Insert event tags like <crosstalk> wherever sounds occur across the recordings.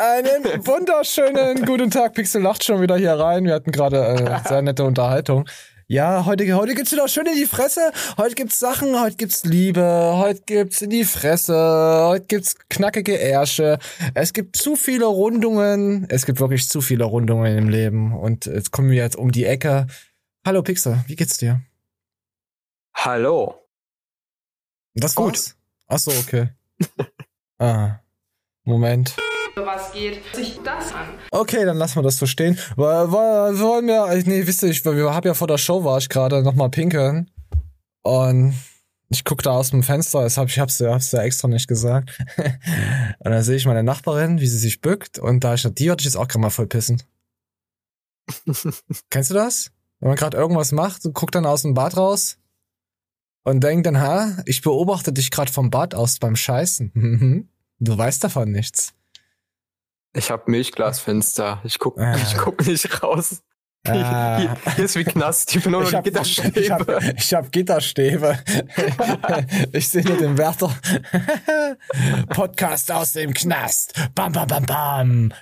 Einen wunderschönen <laughs> guten Tag. Pixel lacht schon wieder hier rein. Wir hatten gerade äh, <laughs> sehr nette Unterhaltung. Ja, heute, heute gibt's wieder schön in die Fresse. Heute gibt's Sachen, heute gibt's Liebe, heute gibt's in die Fresse, heute gibt's knackige Ärsche. Es gibt zu viele Rundungen. Es gibt wirklich zu viele Rundungen im Leben. Und jetzt kommen wir jetzt um die Ecke. Hallo Pixel, wie geht's dir? Hallo. Das gut. Ach so, okay. <laughs> ah. Moment. Was geht sich das an? Okay, dann lassen wir das so stehen. Wollen wir, nee, wisst ihr, ich wir hab ja vor der Show war ich gerade noch mal pinkeln und ich guck da aus dem Fenster, das hab, ich hab's, hab's ja extra nicht gesagt. <laughs> und dann sehe ich meine Nachbarin, wie sie sich bückt und da ich die würde ich jetzt auch gerade mal voll pissen. <laughs> Kennst du das? Wenn man gerade irgendwas macht, guckt dann aus dem Bad raus und denkt dann, ha, ich beobachte dich gerade vom Bad aus beim Scheißen. <laughs> Mhm. du weißt davon nichts. Ich habe Milchglasfenster. Ich guck, ah. ich guck nicht raus. Ah. Hier, hier, ist wie Knast. Ich bin nur noch Gitterstäbe. Ich habe hab Gitterstäbe. <laughs> ich sehe nur den Wärter. <laughs> Podcast aus dem Knast. Bam, bam, bam, bam.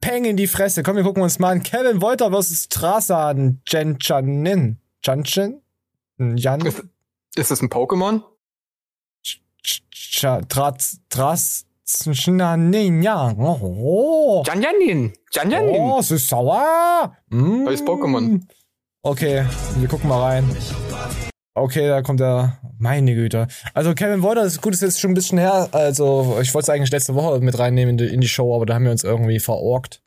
Peng in die Fresse. Komm, wir gucken uns mal an. Kevin Wolter versus Trasan Jen Chanin. Chanchin? Jan? Ist, ist das ein Pokémon? Tras, Tras, Schnaninja. Oh. Janjanin. Janjanin. Oh, es ist sauer. Mm. Neues Pokémon. Okay, wir gucken mal rein. Okay, da kommt er. Meine Güte. Also Kevin Wolter, das ist gut, ist jetzt schon ein bisschen her. Also ich wollte es eigentlich letzte Woche mit reinnehmen in die, in die Show, aber da haben wir uns irgendwie verorgt.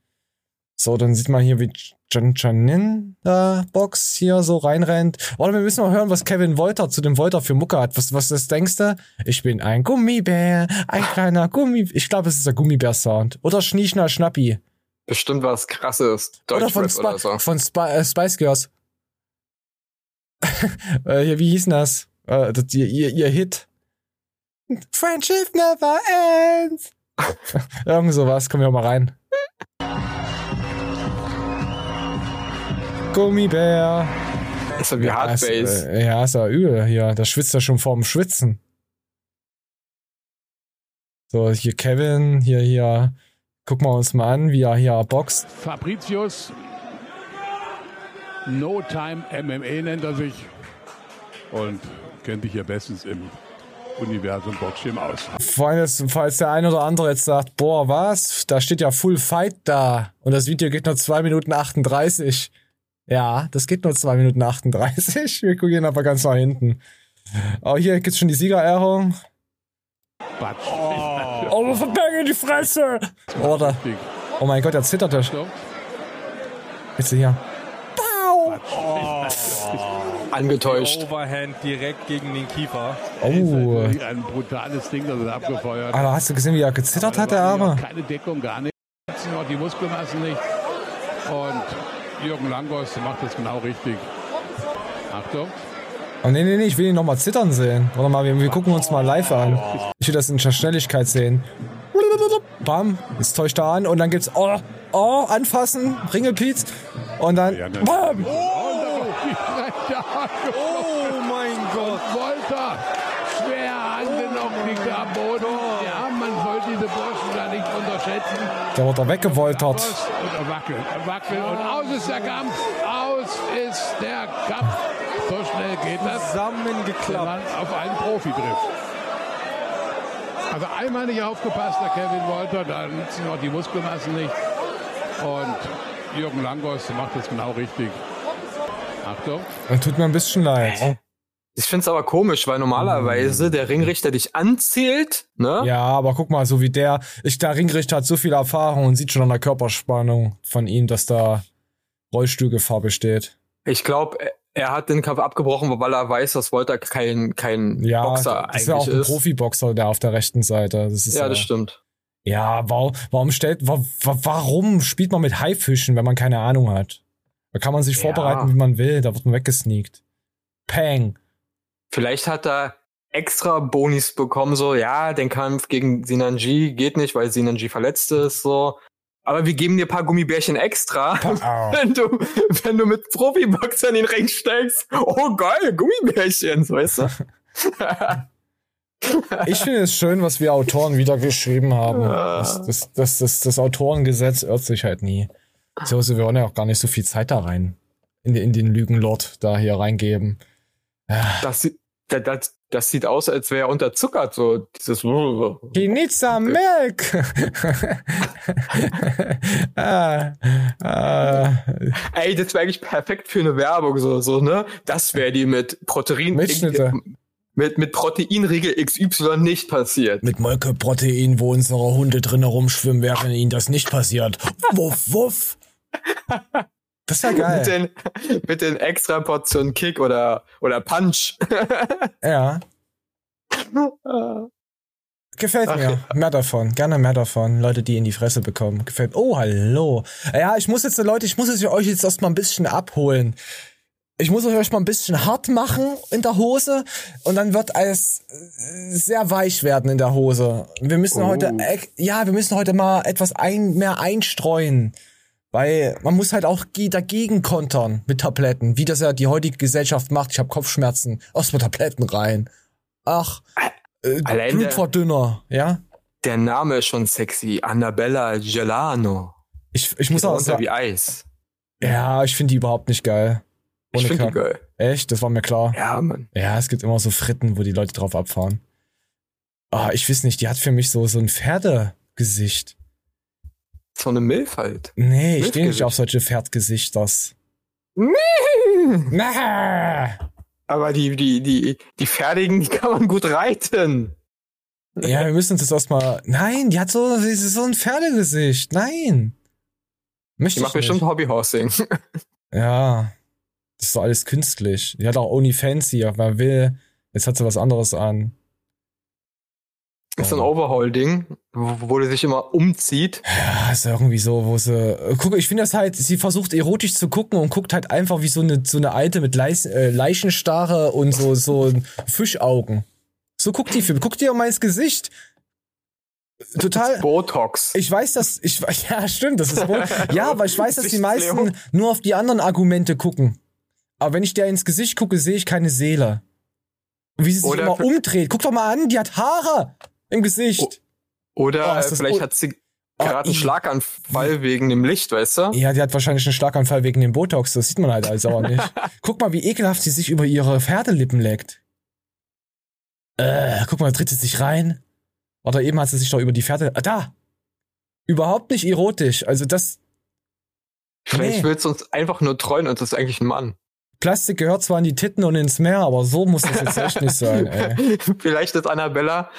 So, dann sieht man hier, wie Jan Janin da Box hier so reinrennt. Oder wir müssen mal hören, was Kevin Wolter zu dem Wolter für Mucke hat. Was, was das denkst du? Ich bin ein Gummibär, ein kleiner Gummi. Ich glaube, es ist der Gummibär-Sound. Oder Schnieschner Schnappi. Bestimmt was krasses. Deutsch oder von, Sp oder so. von Sp äh, Spice Girls. <laughs> äh, wie hieß denn das? Äh, das ihr, ihr, ihr Hit. Friendship never ends. <laughs> Irgend sowas. Kommen wir mal rein. Gummibär. Ist ja wie Hardbase. Äh, ja, ist ja übel hier. Da schwitzt er schon vorm Schwitzen. So, hier Kevin, hier, hier. Gucken wir uns mal an, wie er hier boxt. Fabricius. No Time MMA nennt er sich. Und kennt sich hier bestens im Universum Boxgym aus. Falls, falls der ein oder andere jetzt sagt, boah, was? Da steht ja Full Fight da. Und das Video geht nur 2 Minuten 38. Ja, das geht nur 2 Minuten 38. Wir gucken aber ganz nach hinten. Oh, hier gibt's schon die Siegerehrung. Batsch. Oh, oh Verberge in die Fresse! Oder. Oh mein Gott, er zitterte. Jetzt hier. Bau! Oh. Angetäuscht. Overhand direkt gegen den Kiefer. Oh. Ein brutales Ding, das er abgefeuert. Aber hast du gesehen, wie er gezittert hat, der Arme? Keine Deckung, gar nicht. Die Muskelmassen nicht. Und Jürgen Langos macht das genau richtig. Achtung. Oh nee, nee, nee, ich will ihn nochmal zittern sehen. Warte mal, wir, wir gucken uns mal live an. Ich will das in Schnelligkeit sehen. Bam, jetzt täuscht er an und dann gibt's Oh, Oh, anfassen, Ringelpiez und dann Bam! Oh, oh mein Gott! Wolter! Schwer angenommen, liegt er am Boden. Ja, man soll diese Burschen da nicht unterschätzen. Der wird da weggewoltert. Und wackeln, wackeln und aus ist der Kampf. Aus ist der Kampf. So schnell geht das. Zusammengeklappt. Auf einen Profi trifft. Also einmal nicht aufgepasst, der Kevin Wolter, da nutzen noch die Muskelmassen nicht. Und Jürgen Langos macht das genau richtig. Achtung. Tut mir ein bisschen leid. Ich find's aber komisch, weil normalerweise der Ringrichter dich anzählt, ne? Ja, aber guck mal, so wie der, ich, der Ringrichter hat so viel Erfahrung und sieht schon an der Körperspannung von ihm, dass da Rollstuhlgefahr besteht. Ich glaube, er hat den Kampf abgebrochen, weil er weiß, dass Volta kein, kein ja, Boxer eigentlich ist. Ja, auch ein Profiboxer, der auf der rechten Seite. Das ist ja, das stimmt. Ja, warum, warum stellt, warum spielt man mit Haifischen, wenn man keine Ahnung hat? Da kann man sich ja. vorbereiten, wie man will, da wird man weggesneakt. Pang. Vielleicht hat er extra Bonis bekommen, so, ja, den Kampf gegen Sinanji geht nicht, weil Sinanji verletzt ist, so. Aber wir geben dir ein paar Gummibärchen extra, <laughs> wenn du, wenn du mit Profiboxern in den Ring steigst. Oh geil, Gummibärchen, weißt du? <laughs> Ich finde es schön, was wir Autoren wieder geschrieben haben. Das, das, das, das, das Autorengesetz irrt sich halt nie. So, also wir wollen ja auch gar nicht so viel Zeit da rein. In, in den Lügenlord da hier reingeben. Das, das, das, das sieht aus, als wäre er unterzuckert, so dieses. He needs some milk. <laughs> ah, ah, Ey, das wäre eigentlich perfekt für eine Werbung, so, so, ne? Das wäre die mit Protein, mit, mit Proteinriegel XY nicht passiert. mit Molkeprotein, wo unsere Hunde drinnen rumschwimmen, während ihnen das nicht passiert. Wuff, wuff. <laughs> Das ist ja Mit geil. den, mit den extra Portionen Kick oder, oder Punch. <laughs> Ja. Gefällt Ach mir. Mehr davon. Gerne mehr davon. Leute, die in die Fresse bekommen. Gefällt. Oh, hallo. Ja, ich muss jetzt, Leute, ich muss jetzt euch jetzt erstmal ein bisschen abholen. Ich muss euch mal ein bisschen hart machen in der Hose und dann wird alles äh, sehr weich werden in der Hose. Wir müssen Oh. heute, ex- ja, wir müssen heute mal etwas ein, mehr einstreuen. Weil man muss halt auch ge- dagegen kontern mit Tabletten, wie das ja die heutige Gesellschaft macht. Ich habe Kopfschmerzen, erstmal Tabletten rein. Ach, äh, Allein der- Blutverdünner, ja? Der Name ist schon sexy. Annabella Gelano. Ich, ich muss auch sagen, wie Eis. ja, ich finde die überhaupt nicht geil. Ich Ohne finde die geil. Echt, das war mir klar. Ja, Mann. Ja, es gibt immer so Fritten, wo die Leute drauf abfahren. Ah, ich weiß nicht, die hat für mich so, so ein Pferdegesicht. So eine Milf halt. Nee, ich stehe nicht auf solche Pferdgesichters. Na, Aber die, die, die, die fertigen, die kann man gut reiten. ja, wir müssen uns das erstmal. Nein, die hat so, sie ist so ein Pferdegesicht. Nein. Möchte Die ich macht bestimmt Hobbyhorsing. <laughs> Ja. Das ist doch alles künstlich. Die hat auch OnlyFans hier, wer will. Jetzt hat sie was anderes an. Ist so ein Overhaul-Ding, wo, wo die sich immer umzieht. Ja, ist irgendwie so, wo sie. Guck, ich finde das halt, sie versucht erotisch zu gucken und guckt halt einfach wie so eine, so eine alte mit Leis, äh, Leichenstarre und so, so Fischaugen. So guckt die für. Guckt die auf mein Gesicht. Total. Botox. Ich weiß, dass ich <laughs> ja stimmt, das ist wohl ja, aber ich weiß, dass die meisten nur auf die anderen Argumente gucken. Aber wenn ich dir ins Gesicht gucke, sehe ich keine Seele. Und Wie sie sich Oder immer umdreht. Guck doch mal an, die hat Haare im Gesicht. Oder Oh, äh, vielleicht hat sie Oh, gerade einen Schlaganfall wegen dem Licht, weißt du? Ja, die hat wahrscheinlich einen Schlaganfall wegen dem Botox. Das sieht man halt alles aber nicht. <laughs> Guck mal, wie ekelhaft sie sich über ihre Pferdelippen leckt. Äh, guck mal, tritt sie sich rein. Oder eben hat sie sich doch über die Pferde. Ah, da! Überhaupt nicht erotisch. Also das Vielleicht Nee. willst du uns einfach nur treuen und das ist eigentlich ein Mann. Plastik gehört zwar in die Titten und ins Meer, aber so muss das jetzt echt nicht sein, ey. <laughs> Vielleicht ist Annabella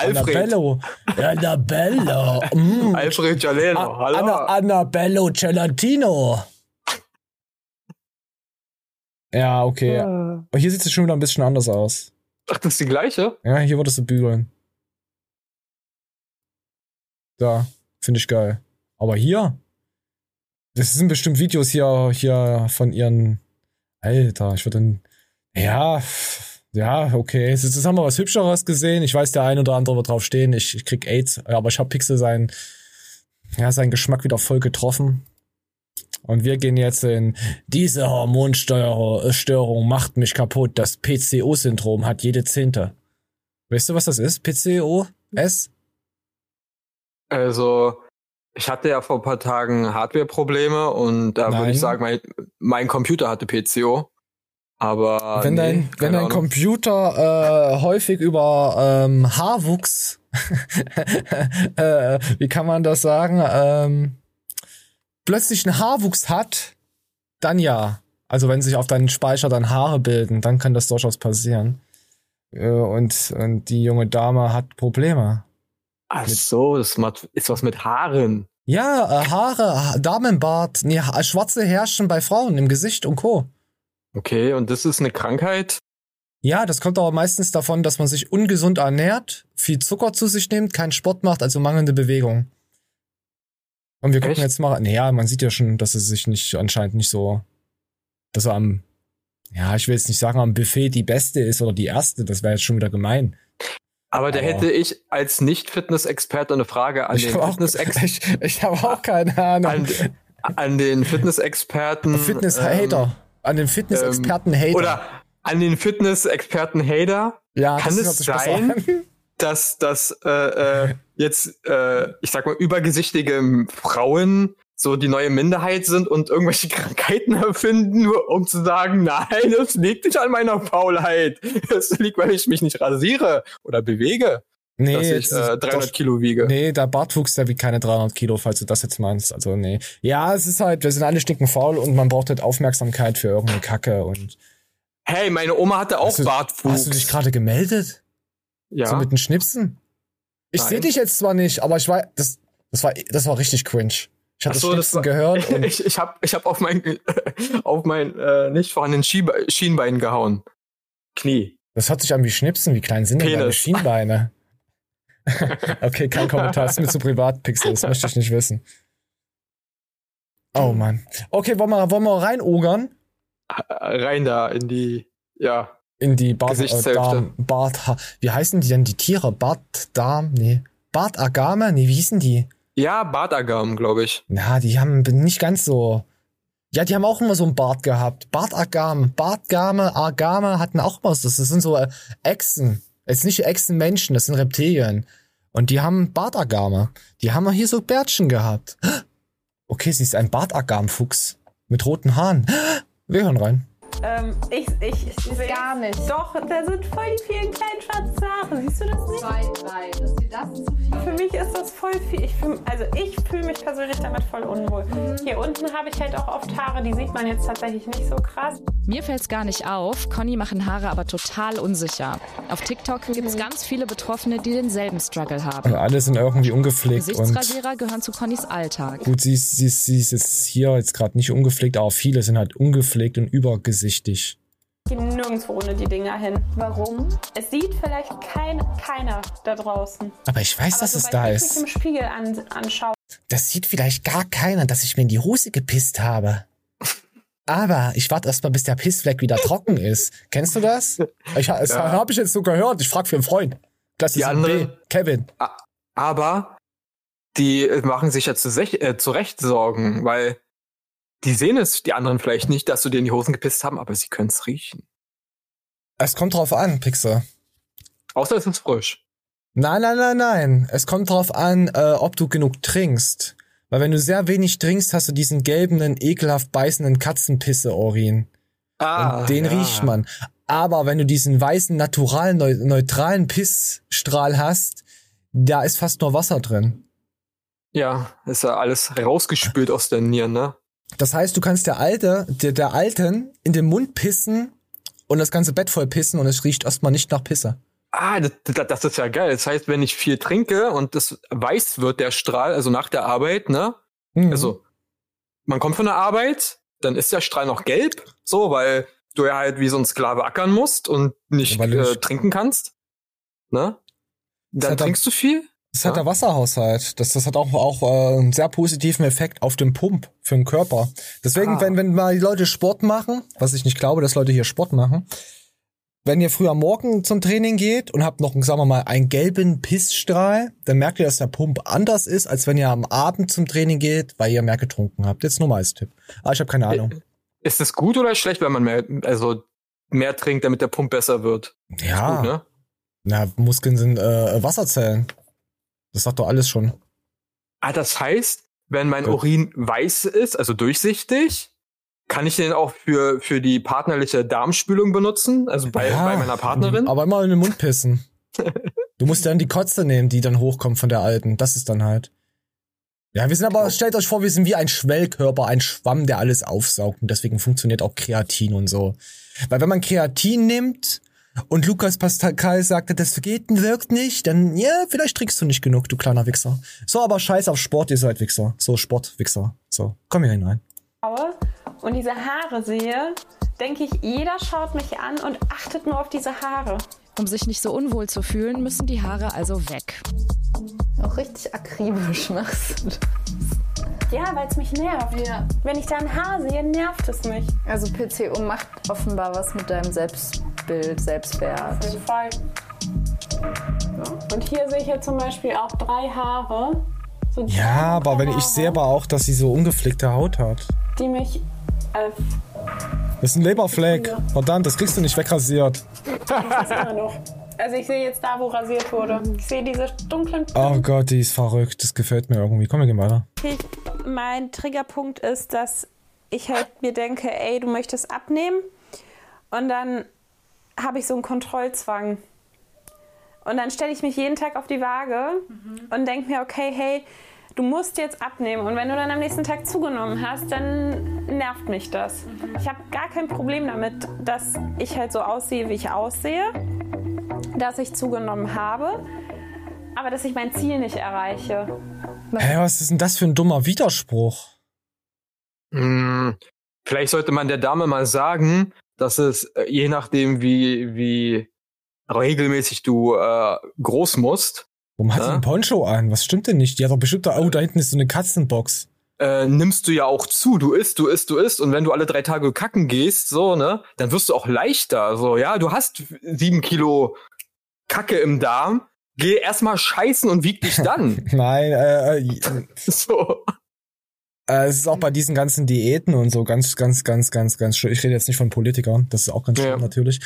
Alfred. Annabello. Annabello. Mm. Alfred Jaleno. A- Hallo. Anna, Annabello Gelatino. Ja, okay. Aber hier sieht es schon wieder ein bisschen anders aus. Ach, das ist die gleiche? Ja, hier würdest du bügeln. Da, finde ich geil. Aber hier, das sind bestimmt Videos hier, hier von ihren. Alter, ich würde dann. Ja, ja, okay. Jetzt, jetzt haben wir was Hübscheres gesehen. Ich weiß, der ein oder andere wird drauf stehen. Ich, ich krieg AIDS, aber ich habe Pixel seinen, ja, seinen Geschmack wieder voll getroffen. Und wir gehen jetzt in diese Hormonstörung macht mich kaputt. Das PCO-Syndrom hat jede Zehnte. Weißt du, was das ist? PCOS? Also, ich hatte ja vor ein paar Tagen Hardware-Probleme und da würde Nein. ich sagen, mein, mein Computer hatte PCO. Aber wenn nee, dein, wenn dein Ahnung. Computer äh, häufig über ähm, Haarwuchs, <laughs> äh, wie kann man das sagen, ähm, plötzlich einen Haarwuchs hat, dann ja. Also wenn sich auf deinen Speicher dann Haare bilden, dann kann das durchaus passieren. Äh, und, und die junge Dame hat Probleme. Ach so, das ist was mit Haaren. Ja, äh, Haare, Ha- Damenbart, nee, schwarze Härchen bei Frauen im Gesicht und Co. Okay, und das ist eine Krankheit? Ja, das kommt aber meistens davon, dass man sich ungesund ernährt, viel Zucker zu sich nimmt, keinen Sport macht, also mangelnde Bewegung. Und wir gucken Echt? jetzt mal, naja, man sieht ja schon, dass es sich nicht, anscheinend nicht so, dass er am, ja, ich will jetzt nicht sagen, am Buffet die beste ist oder die erste, das wäre jetzt schon wieder gemein. Aber da hätte ich als Nicht-Fitness-Experte eine Frage an ich den habe auch, Fitness-Ex <laughs> ich, ich hab auch keine Ahnung. an, an den Fitness-Experten. Fitness-Hater. An den Fitness-Experten-Hater. Ähm, oder an den Fitness-Experten Hater. Ja, Kann es sein? <laughs> dass, dass äh, äh, jetzt, äh, ich sag mal, übergesichtige Frauen so die neue Minderheit sind und irgendwelche <laughs> Krankheiten erfinden, nur um zu sagen, nein, das liegt nicht an meiner Faulheit. <laughs> Das liegt, weil ich mich nicht rasiere oder bewege, Nee, dass ich äh, ist 300 doch- Kilo wiege. Nee, der Bartwuchs, der wiegt keine 300 Kilo, falls du das jetzt meinst. Also, nee. Ja, es ist halt, wir sind alle stinken faul und man braucht halt Aufmerksamkeit für irgendeine Kacke und. Hey, meine Oma hatte auch Hast du- Bartwuchs. Hast du dich gerade gemeldet? ja. So mit den Schnipsen? Ich sehe dich jetzt zwar nicht, aber ich weiß, das, das war, das war richtig cringe. Ich habe so, das war- gehört <laughs> und ich ich habe ich hab auf mein, <laughs> auf mein äh, nicht vorhandenen Schienbein gehauen. Knie. das hört sich an wie Schnipsen. Wie klein sind denn deine. Schienbeine? <laughs> okay, kein Kommentar. Das ist mir zu privat, Pixel. Das möchte ich nicht wissen. Oh Mann. Okay, wollen wir, wollen wir reinogern? Rein da in die, ja. In die Bart, äh. Darm, Bart, wie heißen die denn die Tiere? Bart, Darm, nee. Bartagame? Nee, wie hießen die? Ja, Bartagam, glaube ich. Na, die haben nicht ganz so. Ja, die haben auch immer so einen Bart gehabt. Bartagam, Bartgame, Agame hatten auch immer so. Das sind so äh, Echsen. Jetzt nicht Echsenmenschen, das sind Reptilien. Und die haben Bartagame. Die haben hier so Bärtchen gehabt. <gasps> Okay, sie ist ein Bartagam-Fuchs. Mit roten Haaren. <gasps> Wir hören rein. Ähm, ich, ich, ich sehe gar nicht. Doch, da sind voll die vielen kleinen schwarzen Haare. Siehst du das nicht? Zwei, drei. Ist dir das zu viel? Für mich ist das voll viel. Ich fühl, also ich fühle mich persönlich damit voll unwohl. Hier unten habe ich halt auch oft Haare, die sieht man jetzt tatsächlich nicht so krass. Mir fällt's gar nicht auf. Conny machen Haare aber total unsicher. Auf TikTok gibt's ganz viele Betroffene, die denselben Struggle haben. Und alle sind irgendwie ungepflegt und Gesichtsrasierer gehören zu Connys Alltag. gut, sie ist, sie ist, sie ist jetzt hier jetzt gerade nicht ungepflegt, aber viele sind halt ungepflegt und übergesichtig. Ich gehe nirgendwo ohne die Dinger hin. Warum? Es sieht vielleicht kein, keiner da draußen. Aber ich weiß, Aber dass es da ich mich ist. im Spiegel an, anschaue, Das sieht vielleicht gar keiner, dass ich mir in die Hose gepisst habe. Aber ich warte erst mal, bis der Pissfleck wieder <laughs> trocken ist. Kennst du das? Ich, das Ja. habe ich jetzt so gehört. Ich frage für einen Freund. Klasse Die 7b. andere- Kevin. Aber die machen sich ja zu sech- äh, zu Recht Sorgen, weil die sehen es, die anderen vielleicht nicht, dass du dir in die Hosen gepisst haben, aber sie können es riechen. Es kommt drauf an, Pixel. Außer es ist frisch. Nein, nein, nein, nein. Es kommt drauf an, äh, ob du genug trinkst. Weil wenn du sehr wenig trinkst, hast du diesen gelben, ekelhaft beißenden Katzenpisse-Urin. Ah, Und den ja. riecht man. Aber wenn du diesen weißen, naturalen, neu neutralen Pissstrahl hast, da ist fast nur Wasser drin. Ja, ist ja alles rausgespült aus der Nieren, ne? Das heißt, du kannst der Alte, der, der Alten in den Mund pissen und das ganze Bett voll pissen und es riecht erstmal nicht nach Pisse. Ah, das, das, ist ja geil. Das heißt, wenn ich viel trinke und das weiß wird, der Strahl, also nach der Arbeit, ne? Mhm. Also, man kommt von der Arbeit, dann ist der Strahl noch gelb, so, weil du ja halt wie so ein Sklave ackern musst und nicht, du äh, nicht- trinken kannst. Ne? Dann trinkst du viel? Das hat Ja. der Wasserhaushalt. Das, das hat auch, auch äh, einen sehr positiven Effekt auf den Pump für den Körper. Deswegen, Ah. wenn, wenn mal die Leute Sport machen, was ich nicht glaube, dass Leute hier Sport machen, wenn ihr früher morgen zum Training geht und habt noch, sagen wir mal, einen gelben Pissstrahl, dann merkt ihr, dass der Pump anders ist, als wenn ihr am Abend zum Training geht, weil ihr mehr getrunken habt. Jetzt nur mal als Tipp. Aber ich habe keine Ahnung. Ist es gut oder schlecht, wenn man mehr, also mehr trinkt, damit der Pump besser wird? Ja, Gut, ne? na, Muskeln sind äh, Wasserzellen. Das sagt doch alles schon. Ah, das heißt, wenn mein Gut. Urin weiß ist, also durchsichtig, kann ich den auch für, für die partnerliche Darmspülung benutzen? Also bei, Ja, bei meiner Partnerin? Aber immer in den Mund pissen. <laughs> Du musst dann die Kotze nehmen, die dann hochkommt von der alten. Das ist dann halt. Ja, wir sind aber, stellt euch vor, wir sind wie ein Schwellkörper, ein Schwamm, der alles aufsaugt. Und deswegen funktioniert auch Kreatin und so. Weil wenn man Kreatin nimmt und Lukas Pascal sagte, das geht, wirkt nicht, dann, ja, vielleicht trinkst du nicht genug, du kleiner Wichser. So, aber scheiß auf Sport, ihr seid Wichser. So, Sportwichser. So, komm hier hinein. und diese Haare sehe, denke ich, jeder schaut mich an und achtet nur auf diese Haare. Um sich nicht so unwohl zu fühlen, müssen die Haare also weg. Auch richtig akribisch machst du das. Ja, weil es mich nervt. Ja. Wenn ich da ein Haar sehe, nervt es mich. Also PCO macht offenbar was mit deinem Selbstbild, Auf Selbstwert. jeden Fall. Und hier sehe ich jetzt zum Beispiel auch drei Haare. So Ja, aber wenn ich Haare, sehe aber auch, dass sie so ungepflegte Haut hat. Die mich. Äh, Das ist ein Leberfleck. Verdammt, das kriegst du nicht wegrasiert. das ist immer noch. Also ich sehe jetzt da, wo rasiert wurde. Ich sehe diese dunklen Oh Gott, die ist verrückt. Das gefällt mir irgendwie. Komm, wir gehen weiter. Okay, mein Triggerpunkt ist, dass ich halt mir denke, ey, du möchtest abnehmen. Und dann habe ich so einen Kontrollzwang. Und dann stelle ich mich jeden Tag auf die Waage und denke mir, okay, hey, du musst jetzt abnehmen. Und wenn du dann am nächsten Tag zugenommen hast, dann nervt mich das. Ich habe gar kein Problem damit, dass ich halt so aussehe, wie ich aussehe, dass ich zugenommen habe, aber dass ich mein Ziel nicht erreiche. Hä, was ist denn das für ein dummer Widerspruch? Hm, vielleicht sollte man der Dame mal sagen, dass es äh, je nachdem, wie, wie regelmäßig du äh, groß musst, Warum hat Ja? sie einen Poncho an? Was stimmt denn nicht? Die hat doch bestimmt da, oh, da hinten ist so eine Katzenbox. äh, nimmst du ja auch zu. Du isst, du isst, du isst. Und wenn du alle drei Tage kacken gehst, so, ne, dann wirst du auch leichter. So, ja, du hast sieben Kilo Kacke im Darm. Geh erstmal scheißen und wieg dich dann. <laughs> Nein, äh, äh, so. äh, es ist auch bei diesen ganzen Diäten und so ganz, ganz, ganz, ganz, ganz schön. Ich rede jetzt nicht von Politikern, das ist auch ganz schön Ja. natürlich.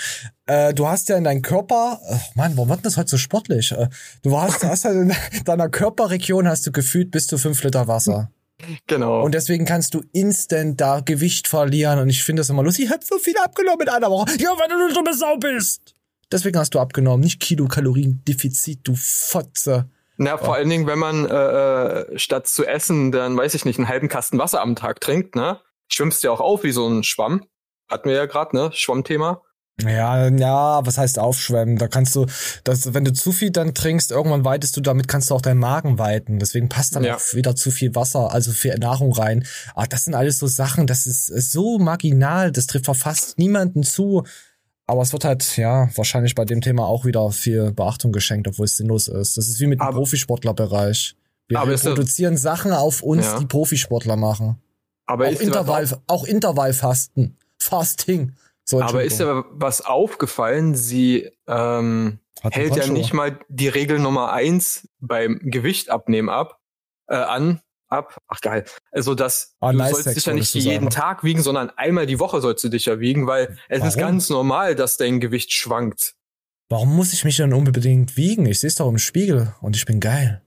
Äh, du hast ja in deinem Körper, äh, Mann, warum wird das heute so sportlich? Äh, du hast, hast halt in <laughs> deiner Körperregion hast du gefühlt bis zu fünf Liter Wasser. Genau. Und deswegen kannst du instant da Gewicht verlieren. Und ich finde das immer lustig. Ich hab so viel abgenommen in einer Woche. Ja, weil du eine dumme Sau bist. Deswegen hast du abgenommen. Nicht Kilokalorien-Defizit, du Fotze. Na, vor allen Dingen, wenn man äh, äh, statt zu essen, dann weiß ich nicht, einen halben Kasten Wasser am Tag trinkt, ne? Schwimmst ja auch auf wie so ein Schwamm. Hatten wir ja gerade, ne? Schwammthema. Ja, ja, was heißt aufschwemmen? Da kannst du, das, wenn du zu viel dann trinkst, irgendwann weitest du, damit kannst du auch deinen Magen weiten. Deswegen passt dann Ja. auch wieder zu viel Wasser, also viel Nahrung rein. Aber das sind alles so Sachen, das ist so marginal, das trifft fast niemanden zu. Aber es wird halt, ja, wahrscheinlich bei dem Thema auch wieder viel Beachtung geschenkt, obwohl es sinnlos ist. Das ist wie mit dem Aber- Profisportlerbereich. Wir produzieren Sachen auf uns, Ja. die Profisportler machen. Aber Auch, ist Intervall, auf- auch Intervallfasten. Fasting. So, aber ist ja was aufgefallen, sie ähm, Hat hält ja nicht mal die Regel Nummer eins beim Gewicht abnehmen ab, äh, an, ab. Ach geil. Also dass Ah, du nice sollst dich ja nicht jeden. Tag wiegen, sondern einmal die Woche sollst du dich ja wiegen, weil es ist Warum? ganz normal, dass dein Gewicht schwankt. Warum muss ich mich denn unbedingt wiegen? Ich sehe es doch im Spiegel und ich bin geil.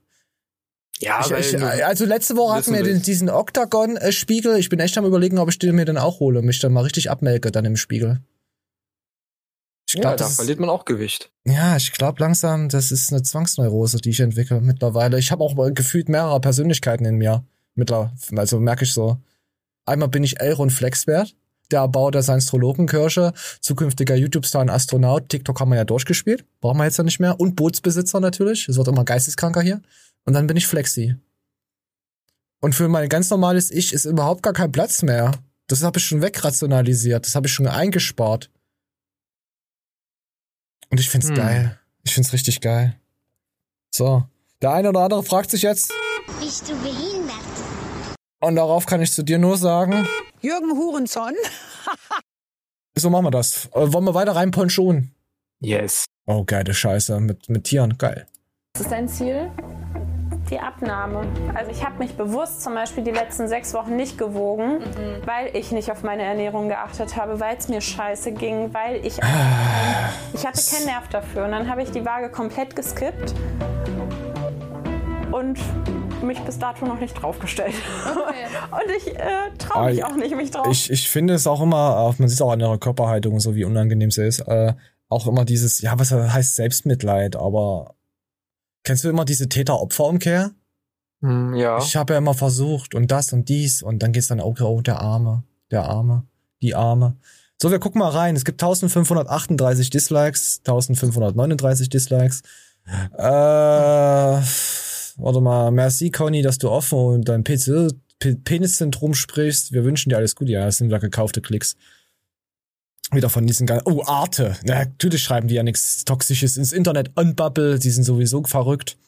Ja, ich, ich, also letzte Woche hatten wir den, diesen Octagon-Spiegel. Ich bin echt am überlegen, ob ich den mir dann auch hole und mich dann mal richtig abmelke dann im Spiegel. Ich ja, glaube, da das ist, verliert man auch Gewicht. ja, ich glaube langsam, das ist eine Zwangsneurose, die ich entwickle mittlerweile. Ich habe auch gefühlt mehrere Persönlichkeiten in mir. Mittler, also merke ich so. Einmal bin ich Elron Flexbert, der Erbauer der Science-Tropenkirche, zukünftiger YouTube-Star und Astronaut. TikTok haben wir ja durchgespielt, brauchen wir jetzt ja nicht mehr. Und Bootsbesitzer natürlich, es wird immer geisteskranker hier. Und dann bin ich Flexi. Und für mein ganz normales Ich ist überhaupt gar kein Platz mehr. Das habe ich schon wegrationalisiert, das habe ich schon eingespart. Und ich find's Hm. geil. Ich find's richtig geil. So. Der eine oder andere fragt sich jetzt, Bist du behindert? und darauf kann ich zu dir nur sagen, Jürgen Hurenson. <laughs> so machen wir das. Äh, wollen wir weiter rein ponchonen? Yes. Oh, geile Scheiße. Mit, mit Tieren, geil. Was ist dein Ziel? Die Abnahme. Also ich habe mich bewusst zum Beispiel die letzten sechs Wochen nicht gewogen, weil ich nicht auf meine Ernährung geachtet habe, weil es mir scheiße ging, weil ich ich hatte keinen Nerv dafür. Und dann habe ich die Waage komplett geskippt und mich bis dato noch nicht draufgestellt. <laughs> und ich äh, traue mich Ah, auch nicht, mich drauf. Ich, ich finde es auch immer, auch- man sieht auch an ihrer Körperhaltung, so wie unangenehm sie ist, äh, auch immer dieses, ja, was heißt Selbstmitleid, aber kennst du immer diese Täter-Opfer-Umkehr? Hm, ja. Ich habe ja immer versucht und das und dies und dann geht's dann, okay, oh, der Arme, der Arme, die Arme. So, wir gucken mal rein. Es gibt 1538 Dislikes, 1539 Dislikes. Äh, warte mal, merci Conny, dass du offen und dein Penis-Syndrom sprichst. Wir wünschen dir alles Gute. Ja, das sind wieder gekaufte Klicks. Wieder von diesen ganzen, oh, Arte. Na, natürlich schreiben die ja nichts Toxisches ins Internet. Unbubble, die sind sowieso verrückt.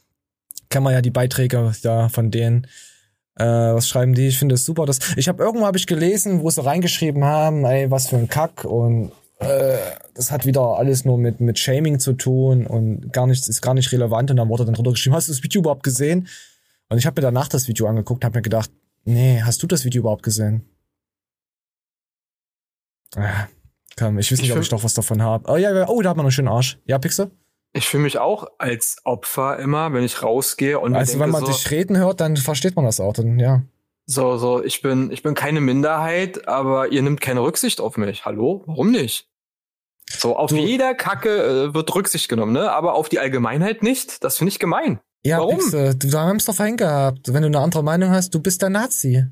Kennen wir ja die Beiträge da von denen. Äh, was schreiben die? Ich finde es super. Dass, ich habe irgendwo habe ich gelesen, wo sie reingeschrieben haben, ey, was für ein Kack und äh, das hat wieder alles nur mit mit Shaming zu tun und gar nichts ist gar nicht relevant und dann wurde dann drunter geschrieben, hast du das Video überhaupt gesehen? Und ich habe mir danach das Video angeguckt, habe mir gedacht, nee, hast du das Video überhaupt gesehen? Ah, komm, ich weiß Ich nicht, ob find- ich doch was davon habe. Oh ja, ja, oh, da hat man einen schönen Arsch. Ja, Pixel? Ich fühle mich auch als Opfer immer, wenn ich rausgehe und Also denke wenn man so, dich reden hört, dann versteht man das auch. Dann, ja. so, so, ich bin, ich bin keine Minderheit, aber ihr nimmt keine Rücksicht auf mich. Hallo? Warum nicht? So, auf Du- jeder Kacke äh, wird Rücksicht genommen, ne? Aber auf die Allgemeinheit nicht. Das finde ich gemein. Ja, Warum? Pixel, du haben es doch vorhin gehabt. Wenn du eine andere Meinung hast, du bist der Nazi.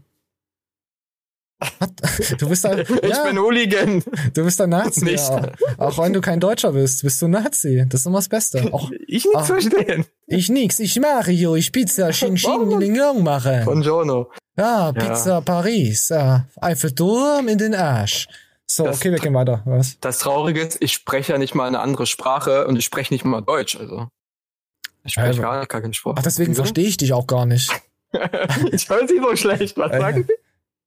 Du bist ein, <laughs> Ich ja, bin Hooligan. du bist ein Nazi. Nicht. Ja. Auch wenn du kein Deutscher bist, bist du ein Nazi. Das ist immer das Beste. Auch <laughs> Ich nicht Ah. verstehen. ich nix, ich mache hier, ich Pizza Xing <laughs> Xing Ling Long mache. Buongiorno. Ja, Pizza Paris, ja, Eiffelturm in den Arsch. So, Das- okay, wir gehen weiter. Was? Das Traurige ist, ich spreche ja nicht mal eine andere Sprache und ich spreche nicht mal Deutsch, also. Ich spreche Also- gar, keinen Sprache. Ach, deswegen Wieso? verstehe ich dich auch gar nicht. ich höre sie so schlecht. Was Äh. sagen Sie?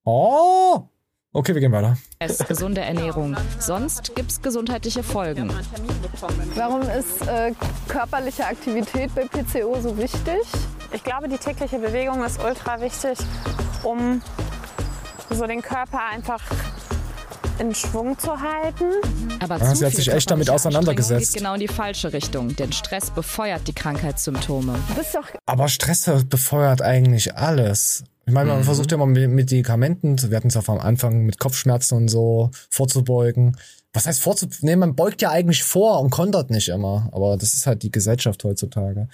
Oh! Okay, wir gehen weiter. Es gesunde Ernährung. Sonst gibt's gesundheitliche Folgen. Warum ist äh, körperliche Aktivität bei PCO so wichtig? Ich glaube, die tägliche Bewegung ist ultra wichtig, um so den Körper einfach in Schwung zu halten. Aber Ja, sie hat sich echt damit auseinandergesetzt. Geht genau in die falsche Richtung, denn Stress befeuert die Krankheitssymptome. Du bist doch Aber Stress befeuert eigentlich alles. Ich meine, man Mhm. versucht ja mal mit mit Medikamenten, wir hatten es ja am Anfang mit Kopfschmerzen und so, vorzubeugen. Was heißt vorzubeugen? Nee, man beugt ja eigentlich vor und kontert nicht immer. Aber das ist halt die Gesellschaft heutzutage.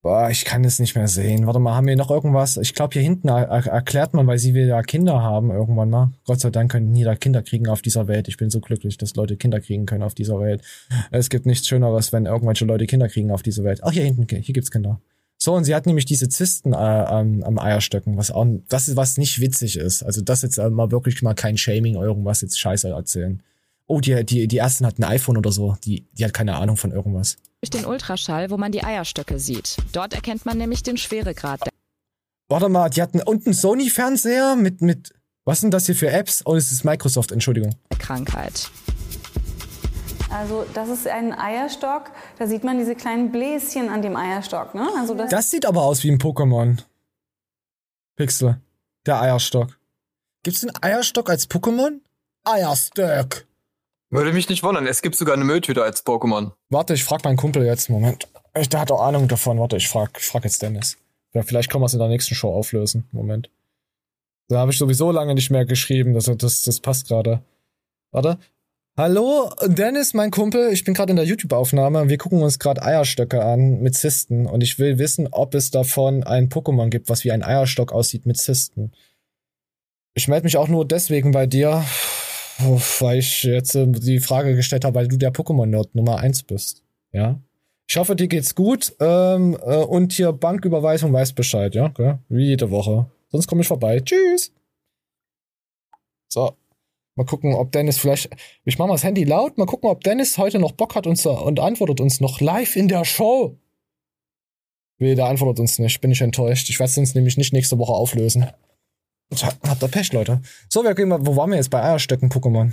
Boah, ich kann es nicht mehr sehen. Warte mal, haben wir noch irgendwas? Ich glaube, hier hinten er er erklärt man, weil sie wieder Kinder haben irgendwann mal. Gott sei Dank können jeder Kinder kriegen auf dieser Welt. Ich bin so glücklich, dass Leute Kinder kriegen können auf dieser Welt. Es gibt nichts Schöneres, wenn irgendwelche Leute Kinder kriegen auf dieser Welt. Ach, hier hinten, hier gibt's Kinder. So, und sie hat nämlich diese Zysten äh, am, am Eierstöcken, was auch, das ist, was nicht witzig ist. Also das jetzt äh, mal wirklich mal kein Shaming, irgendwas jetzt Scheiße erzählen. Oh, die, die, die ersten hatten ein iPhone oder so. Die, die hat keine Ahnung von irgendwas. Durch den Ultraschall, wo man die Eierstöcke sieht. Dort erkennt man nämlich den Schweregrad der Warte mal, die hatten unten Sony-Fernseher mit, mit, was sind das hier für Apps? Oh, das ist Microsoft, Entschuldigung. Krankheit. Also das ist ein Eierstock. Da sieht man diese kleinen Bläschen an dem Eierstock. Ne? Also das, Das sieht aber aus wie ein Pokémon. Pixel. Der Eierstock. Gibt's einen Eierstock als Pokémon? Eierstock. Würde mich nicht wundern. Es gibt sogar eine Mülltüte als Pokémon. Warte, ich frag meinen Kumpel jetzt. Moment. Ich, der hat auch Ahnung davon. Warte, ich frag, ich frag jetzt Dennis. Ja, vielleicht können wir es in der nächsten Show auflösen. Moment. Da habe ich sowieso lange nicht mehr geschrieben. Das, das, das passt gerade. Warte. Hallo, Dennis, mein Kumpel. Ich bin gerade in der YouTube-Aufnahme. Wir gucken uns gerade Eierstöcke an mit Zysten. Und ich will wissen, ob es davon ein Pokémon gibt, was wie ein Eierstock aussieht mit Zysten. Ich melde mich auch nur deswegen bei dir, weil ich jetzt äh, die Frage gestellt habe, weil du der Pokémon-Nerd Nummer eins bist. Ja. Ich hoffe, dir geht's gut. Ähm, äh, und hier Banküberweisung weiß Bescheid, ja? Gell? Wie jede Woche. Sonst komme ich vorbei. Tschüss. So. Mal gucken, ob Dennis vielleicht. Ich mache mal das Handy laut. Mal gucken, ob Dennis heute noch Bock hat und, so, und antwortet uns noch live in der Show. Nee, der antwortet uns nicht. Bin ich enttäuscht. Ich werde es uns nämlich nicht nächste Woche auflösen. Habt ihr Pech, Leute. So, wir gehen mal, wo waren wir jetzt bei Eierstöcken Pokémon?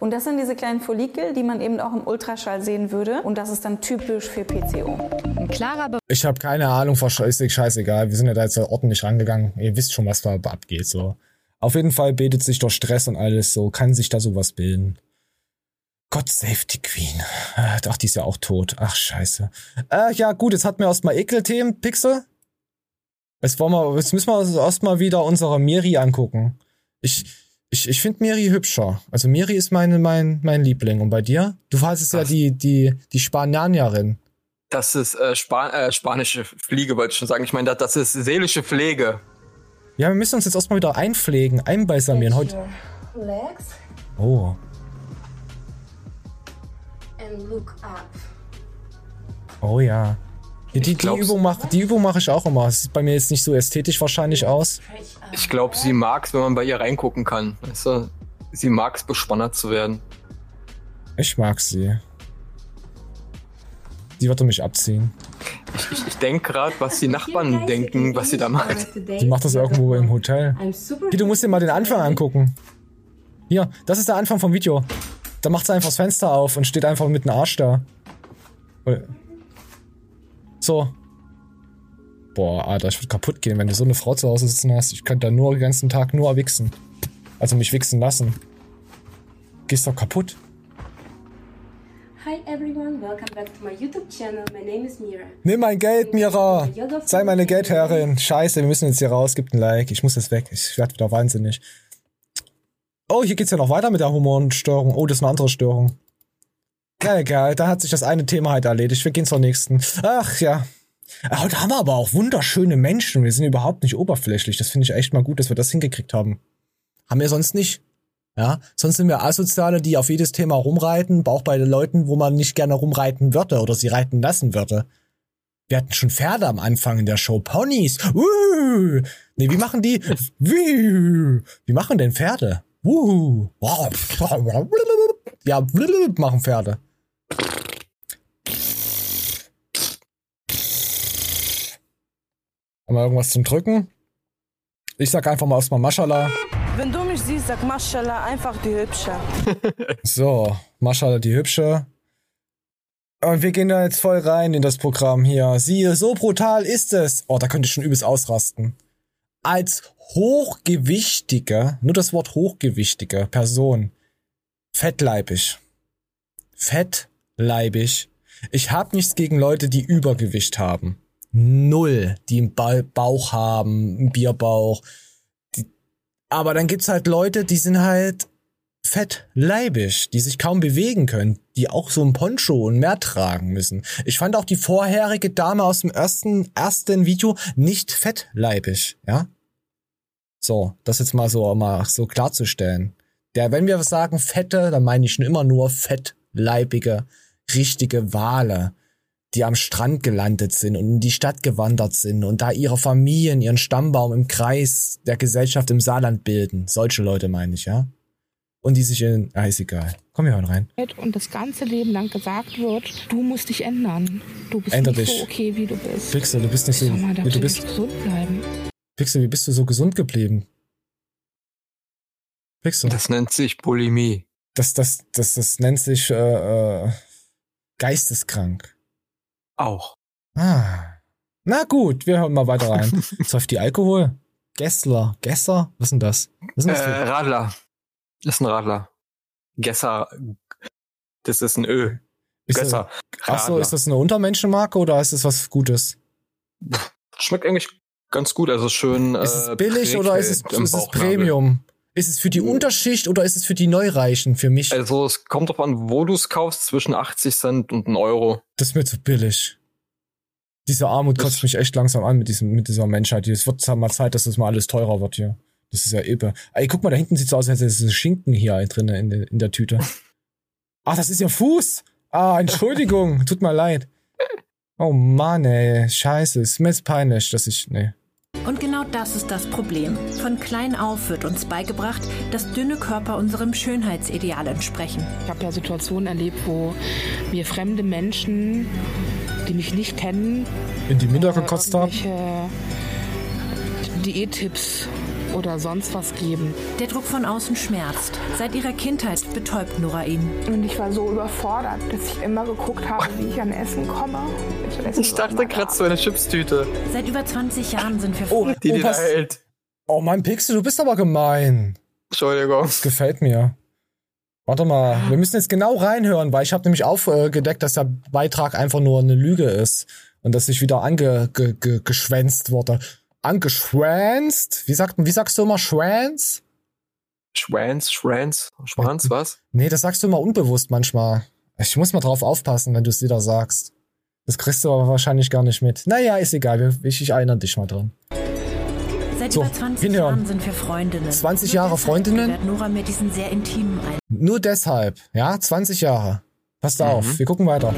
und das sind diese kleinen Follikel, die man eben auch im Ultraschall sehen würde. Und das ist dann typisch für PCO. Ein klarer Be Ich habe keine Ahnung, ist scheißegal. Wir sind ja da jetzt ordentlich rangegangen. Ihr wisst schon, was da abgeht. So. Auf jeden Fall bildet sich durch Stress und alles so, kann sich da sowas bilden. Gott save die Queen. Ach, die ist ja auch tot. Ach, scheiße. Äh, ja, gut, jetzt hatten wir erstmal Ekelthemen, Pixel. Jetzt, wollen wir, jetzt müssen wir erstmal wieder unsere Miri angucken. Ich, ich, ich finde Miri hübscher. Also Miri ist meine, mein, mein Liebling. Und bei dir? Du hast ja die, die, die Spanierin. Das ist äh, Span äh, spanische Fliege, wollte ich schon sagen. Ich meine, das, das ist seelische Pflege. Ja, wir müssen uns jetzt erstmal wieder einpflegen, einbalsamieren. Heute. legs Oh. and look up. Oh ja. Die, die, die Übung mache die Übung mache ich auch immer. Es sieht bei mir jetzt nicht so ästhetisch wahrscheinlich aus. Ich glaube, sie mag's, wenn man bei ihr reingucken kann. Weißt du? Sie mag's, bespannert zu werden. Ich mag sie. Die wird mich abziehen. Ich, ich denke gerade, was die Nachbarn denken, was sie da macht. Die macht das irgendwo im Hotel. I'm super Hier, du musst dir mal den Anfang angucken. Hier, das ist der Anfang vom Video. Da macht sie einfach das Fenster auf und steht einfach mit dem Arsch da. So. Boah, Alter, ich würde kaputt gehen, wenn du so eine Frau zu Hause sitzen hast. Ich könnte da nur den ganzen Tag nur wichsen. Also mich wichsen lassen. Gehst doch kaputt. Hi everyone, welcome back to my YouTube channel. My name is Mira. Nimm mein Geld, Mira. Sei meine Geldherrin. Scheiße, wir müssen jetzt hier raus. Gibt ein Like. Ich muss jetzt weg. Ich werde wieder wahnsinnig. Oh, hier geht's ja noch weiter mit der Humorstörung. Oh, das ist eine andere Störung. Na egal, da hat sich das eine Thema halt erledigt. Wir gehen zur nächsten. Ach ja. Heute haben wir aber auch wunderschöne Menschen. Wir sind überhaupt nicht oberflächlich. Das finde ich echt mal gut, dass wir das hingekriegt haben. Haben wir sonst nicht. Ja, sonst sind wir Asoziale, die auf jedes Thema rumreiten, auch bei den Leuten, wo man nicht gerne rumreiten würde oder sie reiten lassen würde. Wir hatten schon Pferde am Anfang in der Show. Ponys. Uh. Nee, wie machen die? Wie, wie machen denn Pferde? Ja, machen Pferde. Haben wir irgendwas zum Drücken? Ich sag einfach mal erstmal Maschallah. Wenn du mich siehst, sag Maschallah, einfach die Hübsche. <laughs> So, Maschallah, die Hübsche. Und wir gehen da jetzt voll rein in das Programm hier. Siehe, so brutal ist es. Oh, da könnte ich schon übelst ausrasten. Als hochgewichtige, nur das Wort hochgewichtige Person, fettleibig. Fettleibig. Ich hab nichts gegen Leute, die Übergewicht haben. Null. Die einen ba Bauch haben, einen Bierbauch. Aber dann gibt's halt Leute, die sind halt fettleibig, die sich kaum bewegen können, die auch so ein Poncho und mehr tragen müssen. Ich fand auch die vorherige Dame aus dem ersten, ersten Video nicht fettleibig, ja? So, das jetzt mal so, mal so klarzustellen. Der, wenn wir sagen fette, dann meine ich schon immer nur fettleibige, richtige Wale, die am Strand gelandet sind und in die Stadt gewandert sind und da ihre Familien, ihren Stammbaum im Kreis der Gesellschaft im Saarland bilden. Solche Leute meine ich, ja? und die sich in. Ah, ist egal. Komm, wir hören rein. Und das ganze Leben lang gesagt wird, du musst dich ändern. Du bist Änder nicht dich. so okay, wie du bist. Pixel, du bist nicht so. Mal, wie du bist. nicht gesund bleiben. Pixel, wie bist du so gesund geblieben? Pixel. Das nennt sich Bulimie. Das, das, das, das nennt sich äh, äh, geisteskrank. Auch. Ah. Na gut, wir hören mal weiter rein. <laughs> Säuft die Alkohol? Gessler. Gesser? Was ist denn das? Was Äh, ist das für- Radler. Das ist ein Radler. Gesser. Das ist ein Ö. Ist Gesser. Ach so, ist das eine Untermenschenmarke oder ist das was Gutes? Schmeckt eigentlich ganz gut, also schön. Ist äh, es billig oder ist es, ist es. Premium? Ist es für die Unterschicht oder ist es für die Neureichen? Für mich? Also es kommt drauf an, wo du es kaufst, zwischen 80 Cent und 1 Euro. Das ist mir zu billig. Diese Armut Das- kotzt mich echt langsam an mit, diesem, mit dieser Menschheit. Es wird mal Zeit, dass das mal alles teurer wird hier. Das ist ja irre. Ey, guck mal, da hinten sieht so aus, als hätte es Schinken hier drin in, der- in der Tüte. Ach, <laughs> das ist ihr Fuß. Ah, Entschuldigung. Tut mir leid. Oh Mann, ey. Scheiße. Ist mir jetzt peinlich, dass ich. Nee. Und genau das ist das Problem. Von klein auf wird uns beigebracht, dass dünne Körper unserem Schönheitsideal entsprechen. Ich habe ja Situationen erlebt, wo mir fremde Menschen, die mich nicht kennen, In die Minder gekotzt haben. Diättipps oder sonst was geben. Der Druck von außen schmerzt. Seit ihrer Kindheit betäubt Nora ihn. Und ich war so überfordert, dass ich immer geguckt habe, wie ich an Essen komme. Das Essen Ich dachte gerade so eine Chipstüte. Seit über 20 Jahren sind wir Oh. Die, die oh, da hält. oh Mann, Pixel, du bist aber gemein. Entschuldigung. Das gefällt mir. Warte mal, wir müssen jetzt genau reinhören, weil ich habe nämlich aufgedeckt, dass der Beitrag einfach nur eine Lüge ist und dass ich wieder angeschwänzt ge, ge, geschwänzt wurde. Angeschwänzt? Wie, sagt, wie sagst du immer Schwänz? Schwanz, Schwanz, Schwanz, was? Nee, das sagst du immer unbewusst manchmal. Ich muss mal drauf aufpassen, wenn du es wieder sagst. Das kriegst du aber wahrscheinlich gar nicht mit. Naja, ist egal, ich, ich erinnere dich mal dran. Seit So, über 20 hinhören. Jahren sind wir Freundinnen. 20 Nur Jahre deshalb Freundinnen? Nora mir diesen sehr intimen Einblick. Nur deshalb, ja, 20 Jahre. Passt Mhm. auf, wir gucken weiter.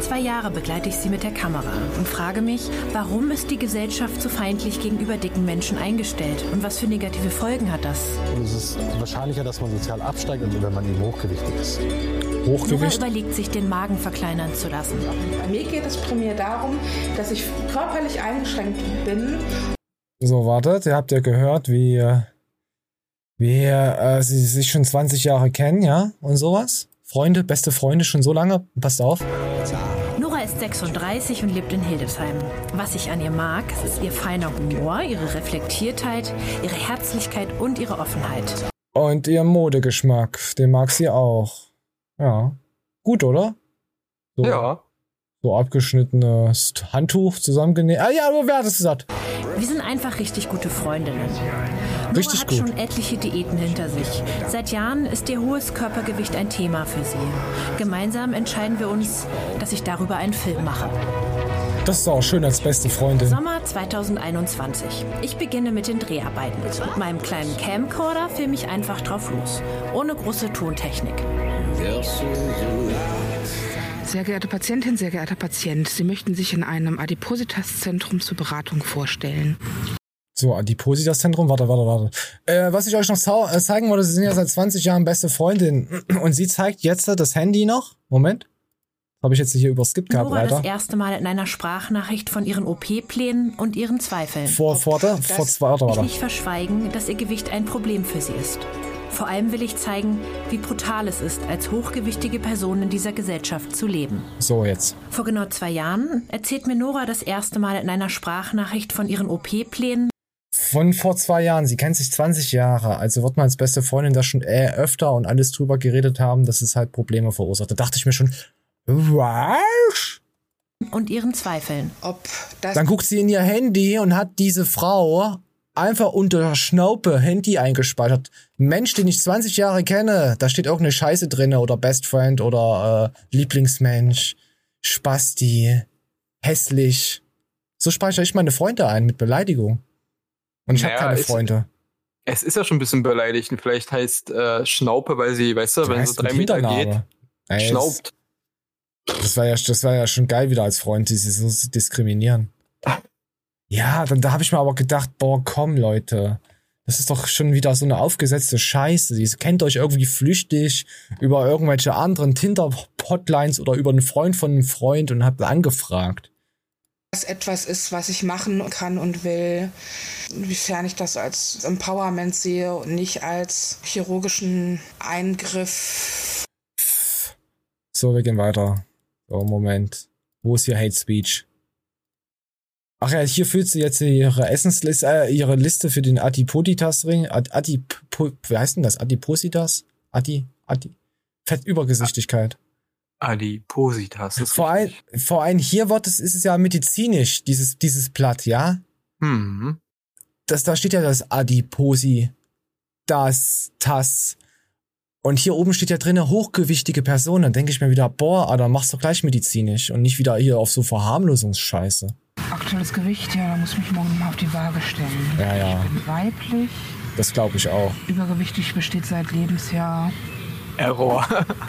Zwei Jahre begleite ich sie mit der Kamera und frage mich, warum ist die Gesellschaft so feindlich gegenüber dicken Menschen eingestellt und was für negative Folgen hat das? Und es ist wahrscheinlicher, dass man sozial absteigt, als wenn man eben hochgewichtig ist. Nora überlegt sich, den Magen verkleinern zu lassen. Bei mir geht es primär darum, dass ich körperlich eingeschränkt bin. So, wartet, ihr habt ja gehört, wie, wie äh, sie sich schon 20 Jahre kennen, ja, und sowas. Freunde, beste Freunde schon so lange, passt auf. Ist 36 und lebt in Hildesheim. Was ich an ihr mag, ist ihr feiner Humor, ihre Reflektiertheit, ihre Herzlichkeit und ihre Offenheit. Und ihr Modegeschmack, den mag sie auch. Ja. Gut, oder? So, Ja. So abgeschnittenes Handtuch zusammengenäht. Ah ja, aber wer hat es gesagt? Wir sind einfach richtig gute Freundinnen. Nora Richtig hat gut. schon etliche Diäten hinter sich. Seit Jahren ist ihr hohes Körpergewicht ein Thema für sie. Gemeinsam entscheiden wir uns, dass ich darüber einen Film mache. Das ist auch schön als beste Freundin. Sommer 2021. Ich beginne mit den Dreharbeiten. Mit meinem kleinen Camcorder filme ich einfach drauf los. Ohne große Tontechnik. Sehr geehrte Patientin, sehr geehrter Patient, Sie möchten sich in einem Adipositas-Zentrum zur Beratung vorstellen. So, Adipositas-Zentrum, warte, warte, warte. Äh, was ich euch noch äh, zeigen wollte, sie sind ja seit 20 Jahren beste Freundin. <clears throat> Und sie zeigt jetzt das Handy noch. Moment. Habe ich jetzt hier überskippt gehabt, Nora das erste Mal in einer Sprachnachricht von ihren OP-Plänen und ihren Zweifeln. Vor, vor, der, vor zwei, warte, Ich warte. nicht verschweigen, dass ihr Gewicht ein Problem für sie ist. Vor allem will ich zeigen, wie brutal es ist, als hochgewichtige Person in dieser Gesellschaft zu leben. So, jetzt. Vor genau zwei Jahren erzählt mir Nora das erste Mal in einer Sprachnachricht von ihren OP-Plänen Von vor zwei Jahren. Sie kennt sich 20 Jahre. Also wird man als beste Freundin da schon äh, öfter und alles drüber geredet haben, dass es halt Probleme verursacht. Da dachte ich mir schon, was? und ihren Zweifeln. Dann guckt sie in ihr Handy und hat diese Frau einfach unter Schnaupe Handy eingespeichert. Ein Mensch, den ich 20 Jahre kenne, da steht irgendeine Scheiße drinne oder Best Friend oder äh, Lieblingsmensch, Spasti, hässlich. So speichere ich meine Freunde ein mit Beleidigung. Und ich Naja, habe keine Freunde. Es ist ja schon ein bisschen beleidigend. Vielleicht heißt äh, Schnaupe, weil sie, weißt du, Du wenn so drei Meter geht, Ey, schnaubt. Das war ja, das war ja schon geil wieder als Freund, die sie so diskriminieren. Ja, dann da habe ich mir aber gedacht, boah, komm, Leute. Das ist doch schon wieder so eine aufgesetzte Scheiße. Ihr kennt euch irgendwie flüchtig über irgendwelche anderen Tinder-Hotlines oder über einen Freund von einem Freund und habt angefragt. Das etwas ist, was ich machen kann und will, inwiefern ich das als Empowerment sehe und nicht als chirurgischen Eingriff. So, wir gehen weiter. So, Moment. Wo ist hier Hate Speech? Ach ja, hier führt sie jetzt ihre Essensliste, äh, ihre Liste für den Adipoditas-Ring. Ad, Adip, wie heißt denn das? Adipositas? Adi, Adi. Fettübergesichtigkeit. Adipositas. Ist Vor allem, vor allem hier wird es, ist es ja medizinisch, dieses, dieses Blatt, ja? Hm. Das, da steht ja das Adiposi, das, das. Und hier oben steht ja drinne hochgewichtige Personen. Dann denke ich mir wieder, boah, Alter, mach's doch gleich medizinisch und nicht wieder hier auf so Verharmlosungsscheiße. Aktuelles Gewicht, ja, da muss ich mich morgen mal auf die Waage stellen. Ja, ja. Ich bin weiblich, Das glaube ich auch. übergewichtig besteht seit Lebensjahr Error.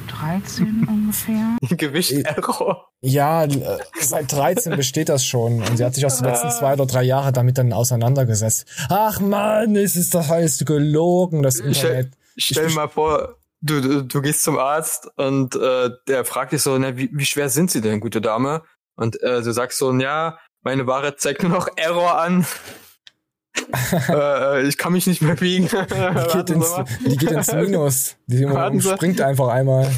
13 ungefähr. <laughs> Gewicht-Error. Ja, äh, seit 13 besteht das schon. Und sie hat sich auch die letzten zwei oder drei Jahre damit dann auseinandergesetzt. Ach man, es ist das alles gelogen, das Stell, Internet. stell dir mal vor, du, du, du gehst zum Arzt und äh, der fragt dich so, na, wie, wie schwer sind Sie denn, gute Dame? Und äh, du sagst so, ja, meine Ware zeigt nur noch Error an. <laughs> äh, ich kann mich nicht mehr wiegen. Die <laughs> geht, ins, die geht ins Minus. Die <laughs> springt einfach einmal.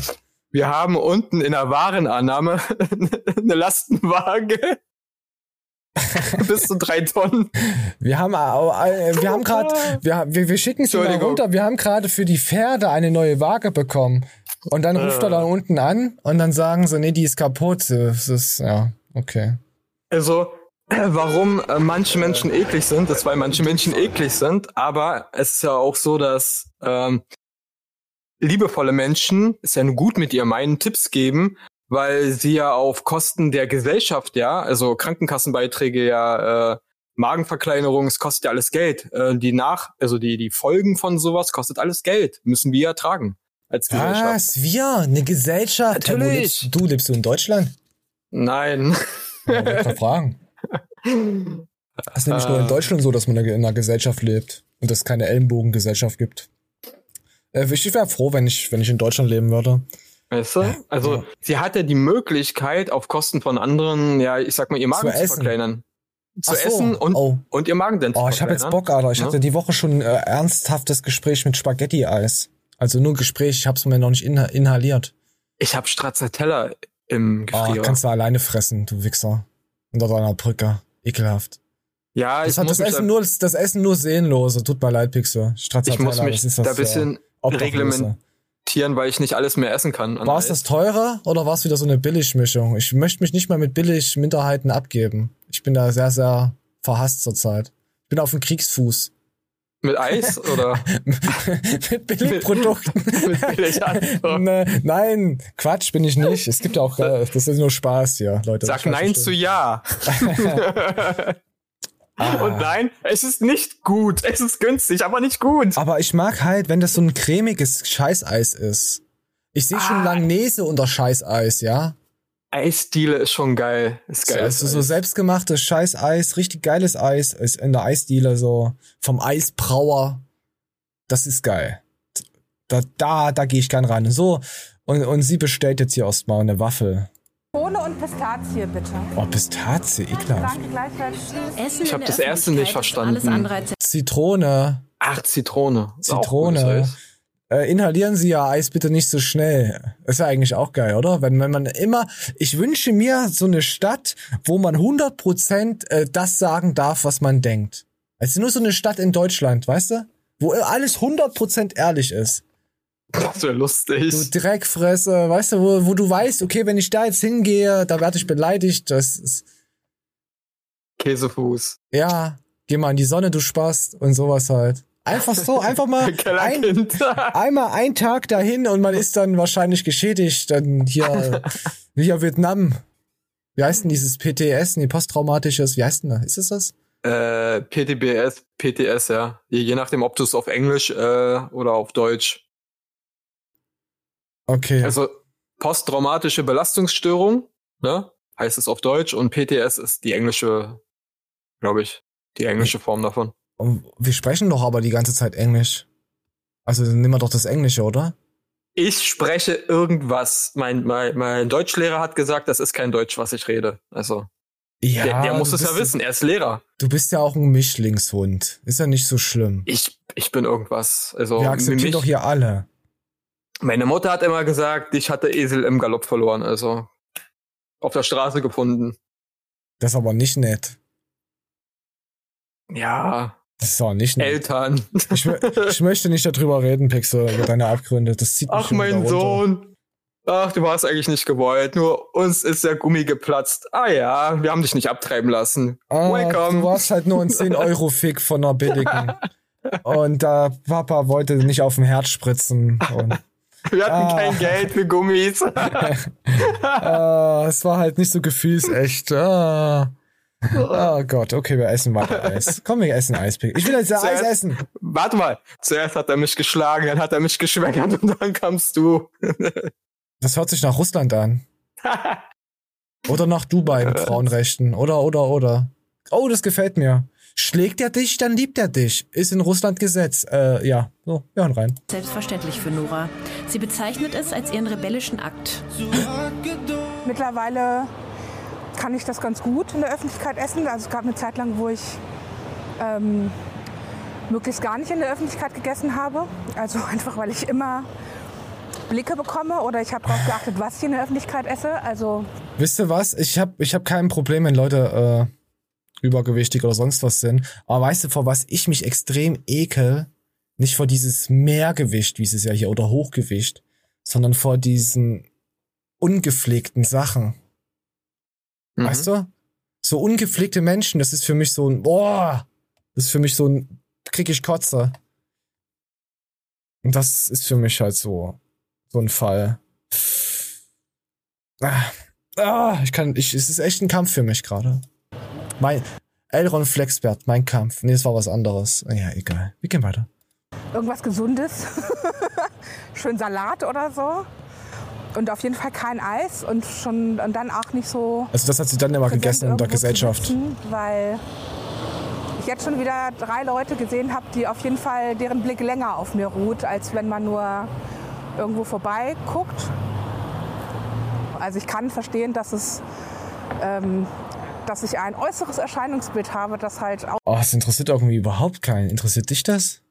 Wir haben unten in der Warenannahme eine Lastenwaage. Bis zu drei Tonnen. Wir haben, äh, wir haben gerade, wir, wir, wir schicken sie mal runter. Wir haben gerade für die Pferde eine neue Waage bekommen. Und dann ruft Äh. er da unten an und dann sagen sie, nee, die ist kaputt. Das ist, ja, okay. Also, <clears throat> warum äh, manche Menschen eklig sind, ist, weil manche Menschen eklig sind, aber es ist ja auch so, dass ähm, liebevolle Menschen es ja nur gut mit ihr meinen, Tipps geben, weil sie ja auf Kosten der Gesellschaft, ja, also Krankenkassenbeiträge, ja, äh, Magenverkleinerung, es kostet ja alles Geld. Äh, die nach, also die, die Folgen von sowas kostet alles Geld. Müssen wir ja tragen. Als Gesellschaft. Was? Wir? Eine Gesellschaft? Natürlich. lebst, du lebst du in Deutschland? Nein. Ja, fragen. <laughs> Das ist nämlich nur in Äh. Deutschland so, dass man in einer Gesellschaft lebt und es keine Ellenbogengesellschaft gibt. Äh, ich wäre froh, wenn ich, wenn ich in Deutschland leben würde. Weißt du? Also, sie hat ja die Möglichkeit, auf Kosten von anderen, ja, ich sag mal, ihr Magen Zu zu, essen. verkleinern. Zu so. essen und, Oh. und ihr Magen dann zu Oh, ich habe jetzt. Bock, Alter. Ich Ne? hatte die Woche schon ein äh, ernsthaftes Gespräch mit Spaghetti-Eis. Also nur ein Gespräch, ich hab's mir noch nicht inha inhaliert. Ich habe Stracciatella im Oh, Gefrierer. kannst du alleine fressen, du Wichser. Unter deiner Brücke. Ekelhaft. ja, Das ich hat muss das Essen nur, das Essen nur seelenlose. Tut mir leid, Pixel. ich muss mich das ist da das, ein bisschen Obdachlose. reglement, akzeptieren, weil ich nicht alles mehr essen kann. War es das teurer oder war es wieder so eine Billigmischung? Ich möchte mich nicht mal mit Billig-Minderheiten abgeben. Ich bin da sehr, sehr verhasst zurzeit. Ich bin auf dem Kriegsfuß. Mit <laughs> Eis oder? mit Billigprodukten. <laughs> mit billig <laughs> ne, Nein, Quatsch bin ich nicht. Es gibt ja auch, äh, das ist nur Spaß hier, Leute. Sag Nein zu Ja. Ah. Und nein, es ist nicht gut. Es ist günstig, aber nicht gut. Aber ich mag halt, wenn das so ein cremiges Scheißeis ist. Ich sehe ah. schon Langnese unter Scheißeis, ja? Eisdiele ist schon geil. Ist geil. Also so selbstgemachtes Scheißeis, richtig geiles Eis ist in der Eisdiele so vom Eisbrauer. Das ist geil. Da da da gehe ich gern rein. So und und sie bestellt jetzt hier erstmal eine Waffel. Ohne und Pistazie, bitte. Oh, Pistazie, ekelhaft. Essen ich habe das erste nicht verstanden. Zitrone. Ach, Zitrone. Zitrone. Äh, inhalieren Sie ja Eis bitte nicht so schnell. Ist ja eigentlich auch geil, oder? Wenn, wenn man immer, ich wünsche mir so eine Stadt, wo man 100% äh, das sagen darf, was man denkt. Also nur so eine Stadt in Deutschland, weißt du? Wo alles 100% ehrlich ist. Das wäre lustig. Du Dreckfresse, weißt du, wo, wo du weißt, okay, wenn ich da jetzt hingehe, da werde ich beleidigt, das ist. Käsefuß. Ja, geh mal in die Sonne, du Spaß und sowas halt. Einfach so, einfach mal <laughs> ein, einmal ein Tag dahin und man ist dann wahrscheinlich geschädigt. Dann hier, <laughs> hier Vietnam. Wie heißt denn dieses PTS? Nee, posttraumatisches, wie heißt denn das? Ist es das? Äh, PTBS, PTS, ja. Je nachdem, ob du es auf Englisch äh, oder auf Deutsch Okay. Also posttraumatische Belastungsstörung, ne? Heißt es auf Deutsch und PTS ist die englische, glaube ich, die englische Form davon. Wir sprechen doch aber die ganze Zeit Englisch. Also nehmen wir doch das Englische, oder? Ich spreche irgendwas. Mein, mein, mein Deutschlehrer hat gesagt, das ist kein Deutsch, was ich rede. Also. Ja, der, der muss es ja wissen, er ist Lehrer. Du bist ja auch ein Mischlingshund. Ist ja nicht so schlimm. Ich, ich bin irgendwas. Also, Wir akzeptieren doch hier alle. Meine Mutter hat immer gesagt, ich hatte Esel im Galopp verloren, also auf der Straße gefunden. Das ist aber nicht nett. Ja. Das ist auch nicht nett. Eltern. Ich, ich möchte nicht darüber reden, Pixel, über deine Abgründe. Das zieht Ach, mein Sohn. Ach, du warst eigentlich nicht gewollt. Nur uns ist der Gummi geplatzt. Ah ja, wir haben dich nicht abtreiben lassen. Ah, Welcome. Du warst halt nur ein <laughs> 10-Euro-Fick von einer billigen. Und da äh, Papa wollte nicht auf dem Herz spritzen. Und <laughs> wir hatten ah. kein Geld für Gummis. <laughs> ah, es war halt nicht so gefühlsecht. Ah. Oh Gott, okay, wir essen weiter Eis. Komm, wir essen Eis. Ich will jetzt Zuerst, Eis essen. Warte mal. Zuerst hat er mich geschlagen, dann hat er mich geschwängert und dann kamst du. <laughs> das hört sich nach Russland an. <laughs> Oder nach Dubai mit Frauenrechten. Oder, oder, oder. Oh, das gefällt mir. Schlägt er dich, dann liebt er dich. Ist in Russland Gesetz. Äh, ja, so, wir hören rein. Selbstverständlich für Nora. Sie bezeichnet es als ihren rebellischen Akt. Mittlerweile kann ich das ganz gut in der Öffentlichkeit essen. Also es gab eine Zeit lang, wo ich ähm, möglichst gar nicht in der Öffentlichkeit gegessen habe. Also <laughs> einfach, weil ich immer Blicke bekomme oder ich habe darauf geachtet, was ich in der Öffentlichkeit esse. Also Wisst ihr was? Ich habe ich hab kein Problem, wenn Leute äh, übergewichtig oder sonst was sind. Aber weißt du, vor was ich mich extrem ekel? Nicht vor dieses Mehrgewicht, wie es ist ja hier, oder Hochgewicht, sondern vor diesen ungepflegten Sachen. Mhm. Weißt du? So ungepflegte Menschen, das ist für mich so ein, boah, das ist für mich so ein, krieg ich Kotze. Und das ist für mich halt so, so ein Fall. Ah, ah ich kann, ich, es ist echt ein Kampf für mich gerade. Mein Elron Flexbert, mein Kampf. Nee, das war was anderes. Ja, egal. Wir gehen weiter. Irgendwas Gesundes. <laughs> Schön Salat oder so. Und auf jeden Fall kein Eis und schon und dann auch nicht so. Also das hat sie dann immer gegessen in der Gesellschaft. Sitzen, weil ich jetzt schon wieder drei Leute gesehen habe, die auf jeden Fall deren Blick länger auf mir ruht, als wenn man nur irgendwo vorbei guckt. Also ich kann verstehen, dass es ähm, dass ich ein äußeres Erscheinungsbild habe, das halt auch. Oh, es interessiert irgendwie überhaupt keinen. Interessiert dich das?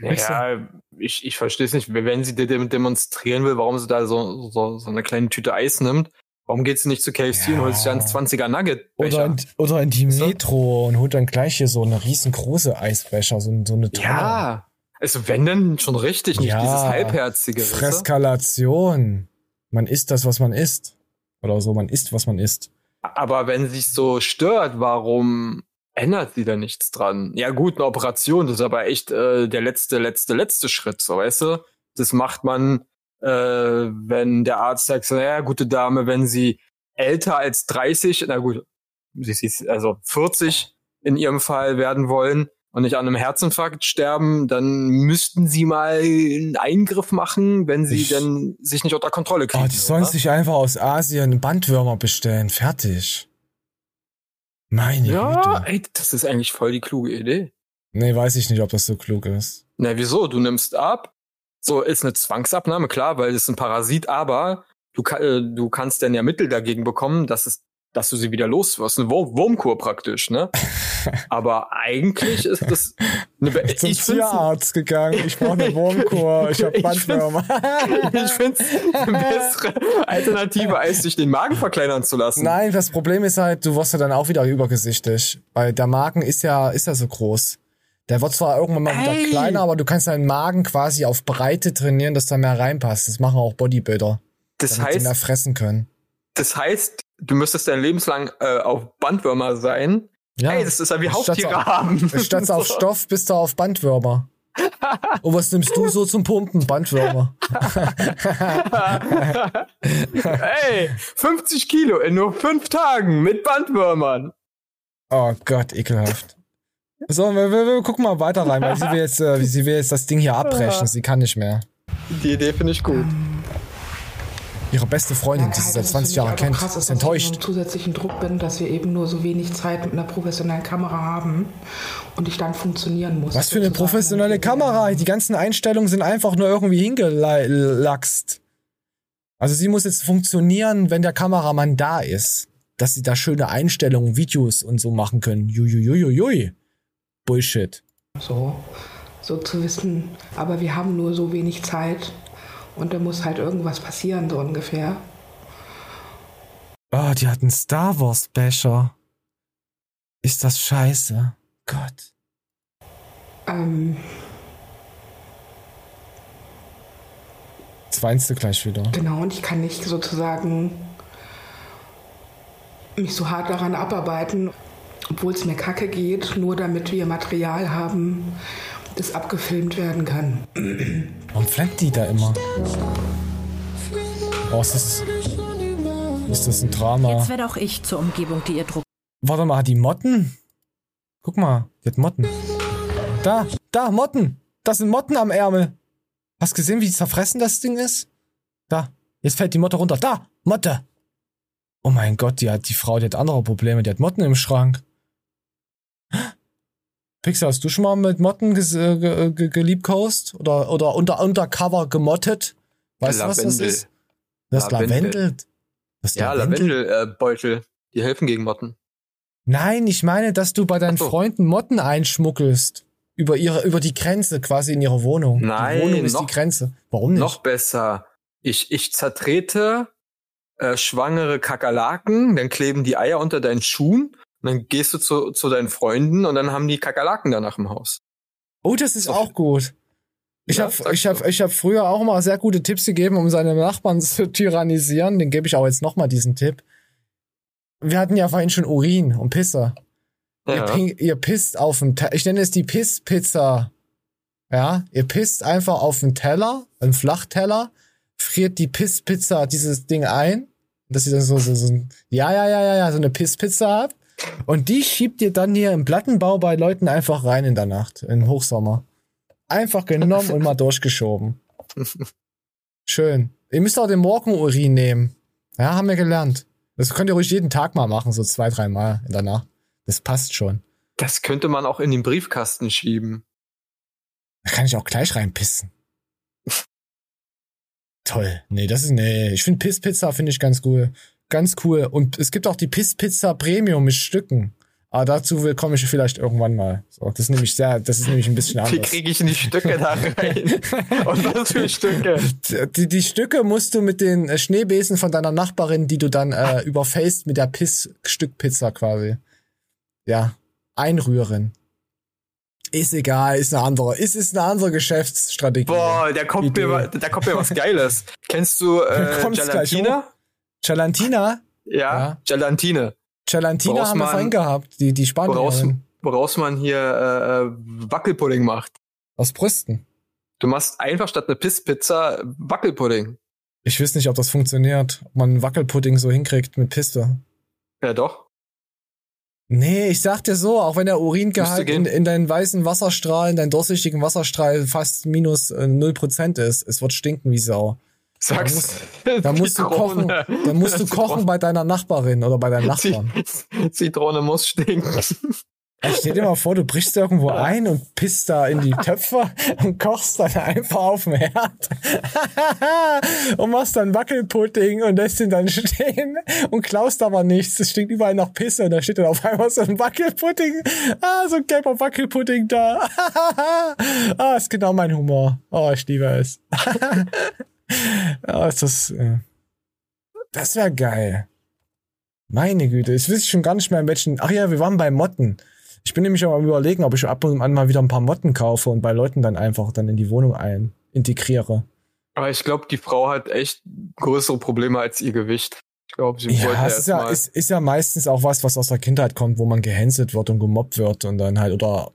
Ja, ich, ich verstehe es nicht. Wenn sie demonstrieren will, warum sie da so, so, so eine kleine Tüte Eis nimmt, warum geht sie nicht zu KFC ja. und holt sich dann 20er Nugget? Oder in, oder in die Metro und holt dann gleich hier so eine riesengroße Eisbecher, so, so eine Tonne. Ja, Also wenn denn schon richtig, nicht Ja, dieses halbherzige. Freskalation. Man isst das, was man isst. Oder so, man isst, was man isst. Aber wenn sich so stört, warum ändert sie da nichts dran? Ja gut, eine Operation, das ist aber echt äh, der letzte, letzte, letzte Schritt, so weißt du? Das macht man, äh, wenn der Arzt sagt, so, ja, gute Dame, wenn sie älter als 30, na gut, sie ist also 40 in ihrem Fall werden wollen und nicht an einem Herzinfarkt sterben, dann müssten sie mal einen Eingriff machen, wenn sie Ich- dann sich nicht unter Kontrolle kriegen. Oh, die sollen sich einfach aus Asien Bandwürmer bestellen. Fertig. Meine Ja, Güte. ey, das ist eigentlich voll die kluge Idee. Nee, weiß ich nicht, ob das so klug ist. Na, wieso? Du nimmst ab. So ist eine Zwangsabnahme, klar, weil es ist ein Parasit, aber du, ka- äh, du kannst dann ja Mittel dagegen bekommen, dass es, dass du sie wieder loswirst. Eine Wurm Wurmkur praktisch, ne? <laughs> aber eigentlich ist das eine, Be- Zum ich find's, Tierarzt gegangen. Ich brauche eine Wurmkur. <laughs> Ich habe Bandwürmer. <laughs> ich find's eine bessere Alternative, als sich den Magen verkleinern zu lassen. Nein, das Problem ist halt, du wirst ja dann auch wieder übergesichtig. Weil der Magen ist ja, ist ja so groß. Der wird zwar irgendwann mal wieder Ey. kleiner, aber du kannst deinen Magen quasi auf Breite trainieren, dass da mehr reinpasst. Das machen auch Bodybuilder. Das damit sie mehr heißt, fressen können. Das heißt, du müsstest dein Lebenslang äh, auf Bandwürmer sein. Ja. Ey, das ist ja wie auf- haben. Statt auf. <laughs> Stoff bist du auf Bandwürmer. <laughs> Und was nimmst du so zum Pumpen? Bandwürmer. <laughs> Ey, 50 Kilo in nur fünf Tagen mit Bandwürmern. Oh Gott, ekelhaft. So, wir, wir, wir gucken mal weiter rein, weil sie will jetzt, äh, sie will jetzt das Ding hier abbrechen. Sie kann nicht mehr. Die Idee finde ich gut. Ihre beste Freundin, die sie seit 20 Jahren kennt, krass, ist ich enttäuscht. unter zusätzlichen Druck bin, dass wir eben nur so wenig Zeit mit einer professionellen Kamera haben und ich dann funktionieren muss. Was für eine professionelle Kamera. Die ganzen Einstellungen sind einfach nur irgendwie hingelaxt. Also sie muss jetzt funktionieren, wenn der Kameramann da ist. Dass sie da schöne Einstellungen, Videos und so machen können. Juiuiuiui. Bullshit. So, so zu wissen, aber wir haben nur so wenig Zeit und da muss halt irgendwas passieren, so ungefähr. Oh, die hat einen Star Wars Basher. Ist das scheiße? Gott. Ähm, Das weinst du gleich wieder. genau, und ich kann nicht sozusagen mich so hart daran abarbeiten, obwohl es mir kacke geht, nur damit wir Material haben, das abgefilmt werden kann. Warum flankt die da immer? Oh, ist das, ist das ein Drama? Jetzt werde auch ich zur Umgebung, die ihr Druck. Warte mal, hat die Motten? Guck mal, die hat Motten. Da, da, Motten. Das sind Motten am Ärmel. Hast gesehen, wie zerfressen das Ding ist? Da, jetzt fällt die Motte runter. Da, Motte. Oh mein Gott, die hat die Frau, die hat andere Probleme. Die hat Motten im Schrank. Pixar, hast du schon mal mit Motten äh, ge geliebkost? Oder, oder unter Undercover gemottet? Weißt du, was das Lavendel. ist? Das Lavendel. Lavendel. Das Ja, Lavendel? Lavendelbeutel. die helfen gegen Motten. Nein, ich meine, dass du bei deinen so. Freunden Motten einschmuggelst. Über ihre, über die Grenze, quasi in ihre Wohnung. Nein, die Wohnung ist noch- die Grenze. Warum nicht? Noch besser. Ich, ich zertrete äh, schwangere Kakerlaken, dann kleben die Eier unter deinen Schuhen, und dann gehst du zu, zu deinen Freunden und dann haben die Kakerlaken danach im Haus. Oh, das ist auch gut. Ich Ja, habe ich hab, ich hab früher auch mal sehr gute Tipps gegeben, um seine Nachbarn <laughs> zu tyrannisieren. Den gebe ich auch jetzt nochmal diesen Tipp. Wir hatten ja vorhin schon Urin und Pisse. Ihr, Ja. ping, ihr pisst auf dem Teller. Ich nenne es die Pisspizza. Ja, ihr pisst einfach auf den Teller, einen Flachteller, friert die Pisspizza dieses Ding ein, dass ihr dann so, so, so ja, ja, ja, ja, so eine Pisspizza habt. Und die schiebt ihr dann hier im Plattenbau bei Leuten einfach rein in der Nacht, im Hochsommer. Einfach genommen und mal <laughs> durchgeschoben. Schön. Ihr müsst auch den Morgenurin nehmen. Ja, haben wir gelernt. Das könnt ihr ruhig jeden Tag mal machen, so zwei, drei Mal in der Nacht. Das passt schon. Das könnte man auch in den Briefkasten schieben. Da kann ich auch gleich reinpissen. Toll. Nee, das ist, nee, ich finde Pisspizza finde ich ganz cool. Ganz cool. Und es gibt auch die Pisspizza Premium mit Stücken. Aber dazu will- komme ich vielleicht irgendwann mal. So, das ist nämlich sehr, das ist nämlich ein bisschen Wie anders. kriege ich denn die Stücke da rein? <laughs> Und was für Stücke? Die, die Stücke musst du mit den äh, Schneebesen von deiner Nachbarin, die du dann äh, überfaced mit der Piss-Stückpizza quasi. Ja, einrühren. Ist egal, ist eine andere, ist, ist eine andere Geschäftsstrategie. Boah, da kommt, Idee. mir, da kommt mir was <laughs> Geiles. Kennst du äh, Gelatina? Gelantina? Ja, Ja. Gelatine. Gelantina Woraus haben wir vorhin gehabt, die, die Woraus, Spanierin. woraus man hier äh, äh, Wackelpudding macht. Aus Brüsten. Du machst einfach statt eine Pisspizza Wackelpudding. Ich weiß nicht, ob das funktioniert, ob man Wackelpudding so hinkriegt mit Piste. Ja, doch. Nee, ich sag dir so, auch wenn der Uringehalt in, in deinen weißen Wasserstrahlen, deinen durchsichtigen Wasserstrahl fast minus äh, 0% ist, es wird stinken wie Sau. Sag's. Da musst du kochen, da musst du <laughs> kochen bei deiner Nachbarin oder bei deinem Nachbarn. Zitrone muss stinken. Ey, Stell dir mal vor, du brichst irgendwo ein und pisst da in die Töpfe <laughs> und kochst dann einfach auf dem Herd <laughs> und machst dann Wackelpudding und lässt ihn dann stehen und klaust aber nichts. Es stinkt überall nach Pisse und da steht dann auf einmal so ein Wackelpudding. Ah, so ein gelber Wackelpudding da. ah, ist genau mein Humor. Oh, ich liebe es. <laughs> ah, ist das, äh, das wäre geil. Meine Güte, ich weiß schon gar nicht mehr in welchen. Ach ja, wir waren bei Motten. Ich bin nämlich auch am überlegen, ob ich ab und an mal wieder ein paar Motten kaufe und bei Leuten dann einfach dann in die Wohnung ein integriere. Aber ich glaube, die Frau hat echt größere Probleme als ihr Gewicht. Ich glaube, sie wollte Ja, es ist ja, ist, ist ja meistens auch was, was aus der Kindheit kommt, wo man gehänselt wird und gemobbt wird und dann halt, oder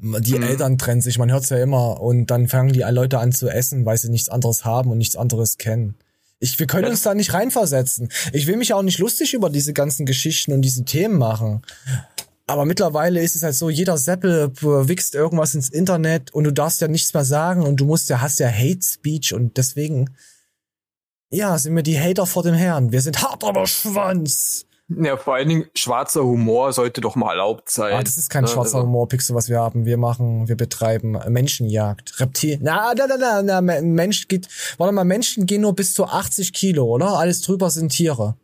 die Mhm. Eltern trennen sich, man hört's ja immer und dann fangen die Leute an zu essen, weil sie nichts anderes haben und nichts anderes kennen. Ich, wir können uns da nicht reinversetzen. Ich will mich auch nicht lustig über diese ganzen Geschichten und diese Themen machen. Aber mittlerweile ist es halt so, jeder Seppel wichst irgendwas ins Internet und du darfst ja nichts mehr sagen und du musst ja, hast ja Hate Speech und deswegen, ja, sind wir die Hater vor dem Herrn. Wir sind hart aber Schwanz. Ja, vor allen Dingen schwarzer Humor sollte doch mal erlaubt sein. Ah, das ist kein Ne, schwarzer also- Humor, Pixel, was wir haben. Wir machen, wir betreiben Menschenjagd. Reptil. Na, na, na, na, na, Mensch geht, warte mal, Menschen gehen nur bis zu 80 Kilo, oder? Alles drüber sind Tiere.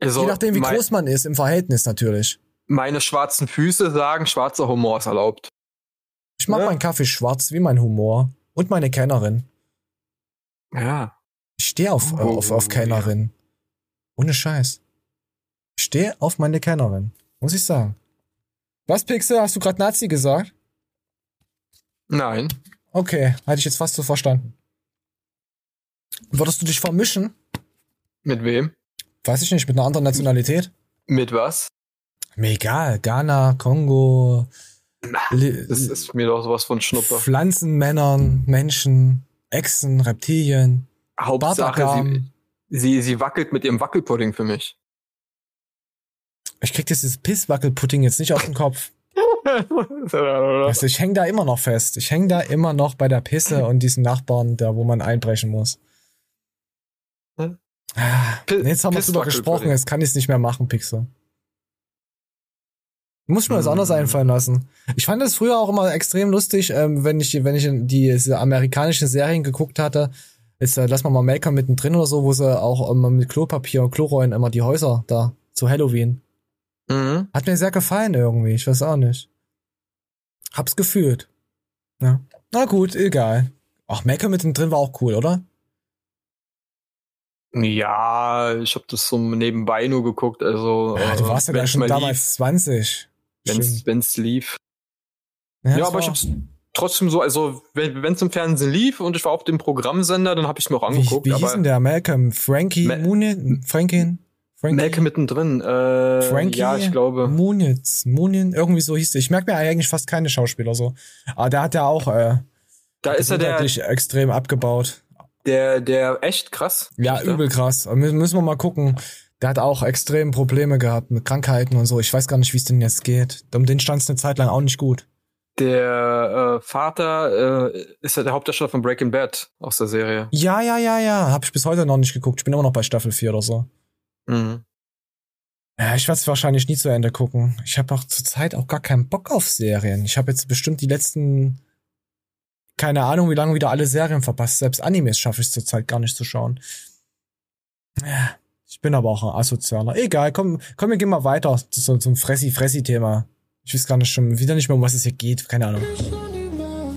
Also, Je nachdem, wie mein- groß man ist, im Verhältnis natürlich. Meine schwarzen Füße sagen, schwarzer Humor ist erlaubt. Ich mag meinen Kaffee schwarz, wie mein Humor. Und meine Kennerin. Ja. Ich stehe auf, äh, auf, auf Kennerin. Ohne Scheiß. Stehe auf meine Kennerin. Muss ich sagen. Was, Pixel? Hast du gerade Nazi gesagt? Nein. Okay, hatte ich jetzt fast so verstanden. Würdest du dich vermischen? Mit wem? Weiß ich nicht, mit einer anderen Nationalität? Mit was? Mir egal. Ghana, Kongo, Li- Das ist mir doch sowas von Schnuppe. Pflanzenmännern, Menschen, Echsen, Reptilien. Hauptsache, sie, sie, sie wackelt mit ihrem Wackelpudding für mich. Ich krieg dieses Pisswackelpudding jetzt nicht aus dem Kopf. <laughs> Also ich häng da immer noch fest. Ich häng da immer noch bei der Pisse und diesen Nachbarn, da wo man einbrechen muss. Ah, nee, jetzt haben wir drüber gesprochen, jetzt kann ich es nicht mehr machen, Pixel. Muss ich mir was anderes einfallen lassen. Ich fand es früher auch immer extrem lustig, ähm, wenn ich, wenn ich diese amerikanischen Serien geguckt hatte. Jetzt äh, lass mal mal Malcolm mittendrin oder so, wo sie auch immer mit Klopapier und Chlorollen immer die Häuser da zu Halloween. Mhm. Hat mir sehr gefallen irgendwie, ich weiß auch nicht. Hab's gefühlt. Ja. Na gut, egal. Ach, Malcolm mittendrin war auch cool, oder? Ja, ich habe das so nebenbei nur geguckt. Also, Ja, du äh, warst ja wenn's schon mal damals 20. Lief, wenn's, Stimmt. wenn's lief. Ja, Ja, aber ich hab's trotzdem so, also wenn wenn's im Fernsehen lief und ich war auf dem Programmsender, dann habe ich mir auch Wie, angeguckt. wie hieß aber denn der Malcolm? Frankie Ma- Muniz? Frankie? Frankie? Malcolm mittendrin. Äh, Frankie? Ja, ich glaube. Muniz. Munin? Irgendwie so hieß der. Ich merke mir eigentlich fast keine Schauspieler so. Aber da hat er auch äh, Da ist er der, extrem abgebaut. der, der echt krass. Ja, der? übel krass. Müssen müssen wir mal gucken. Der hat auch extrem Probleme gehabt mit Krankheiten und so. Ich weiß gar nicht, wie es denn jetzt geht. Um den stand es eine Zeit lang auch nicht gut. Der äh, Vater äh, ist ja der Hauptdarsteller von Breaking Bad aus der Serie. Ja, ja, ja, ja. Hab ich bis heute noch nicht geguckt. Ich bin immer noch bei Staffel 4 oder so. Mhm. Ja, ich werde es wahrscheinlich nie zu Ende gucken. Ich habe auch zurzeit auch gar keinen Bock auf Serien. Ich habe jetzt bestimmt die letzten, keine Ahnung, wie lange wieder alle Serien verpasst. Selbst Animes schaffe ich zurzeit gar nicht zu schauen. Ja, ich bin aber auch ein Asozialer. Egal, komm, komm, wir gehen mal weiter zu, zum Fressi-Fressi-Thema. Ich weiß gar nicht schon wieder nicht mehr, um was es hier geht. Keine Ahnung.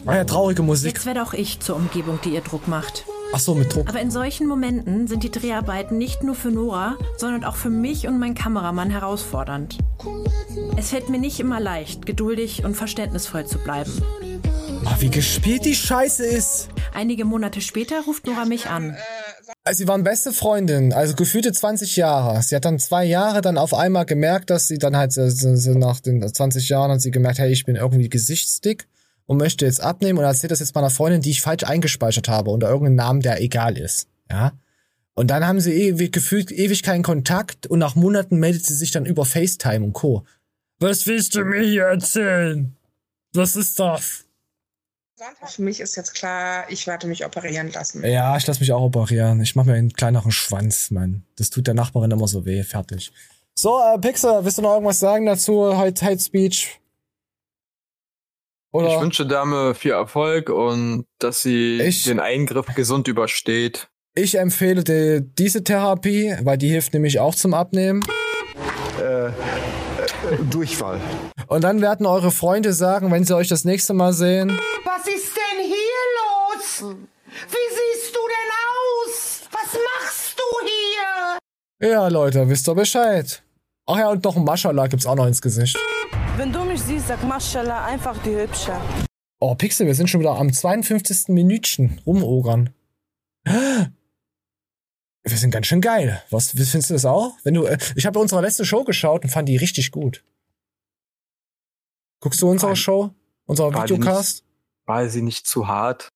Ah ja, traurige Musik. Jetzt werde auch ich zur Umgebung, die ihr Druck macht. Ach so, mit Druck. Aber in solchen Momenten sind die Dreharbeiten nicht nur für Nora, sondern auch für mich und meinen Kameramann herausfordernd. Es fällt mir nicht immer leicht, geduldig und verständnisvoll zu bleiben. Oh, wie gespielt die Scheiße ist. Einige Monate später ruft Nora mich an. Also sie waren beste Freundin, also gefühlte 20 Jahre. Sie hat dann zwei Jahre dann auf einmal gemerkt, dass sie dann halt so, so nach den 20 Jahren hat sie gemerkt, hey, ich bin irgendwie gesichtsdick und möchte jetzt abnehmen und erzählt das jetzt meiner Freundin, die ich falsch eingespeichert habe unter irgendeinem Namen, der egal ist. Ja. Und dann haben sie ewig, gefühlt ewig keinen Kontakt und nach Monaten meldet sie sich dann über FaceTime und Co. Was willst du mir hier erzählen? Was ist das? Für mich ist jetzt klar, ich werde mich operieren lassen. Ja, ich lasse mich auch operieren. Ich mache mir einen kleineren Schwanz, Mann. Das tut der Nachbarin immer so weh. Fertig. So, äh, Pixel, willst du noch irgendwas sagen dazu? Hate Speech? Oder? Ich wünsche Dame viel Erfolg und dass sie Ich- den Eingriff gesund übersteht. Ich empfehle dir diese Therapie, weil die hilft nämlich auch zum Abnehmen. Äh, Durchfall. Und dann werden eure Freunde sagen, wenn sie euch das nächste Mal sehen, Was ist denn hier los? Wie siehst du denn aus? Was machst du hier? ja Leute, wisst ihr Bescheid. Ach ja, und noch ein Maschallah gibt's auch noch ins Gesicht. Wenn du mich siehst, sag Maschallah, einfach die Hübsche. Oh, Pixel, wir sind schon wieder am 52. Minütchen rumogern. <gasps> Wir sind ganz schön geil. Was findest du das auch? Wenn du, äh, ich habe unsere letzte Show geschaut und fand die richtig gut. Guckst du unsere Show? Unser War Videocast? Nicht, war sie nicht zu hart?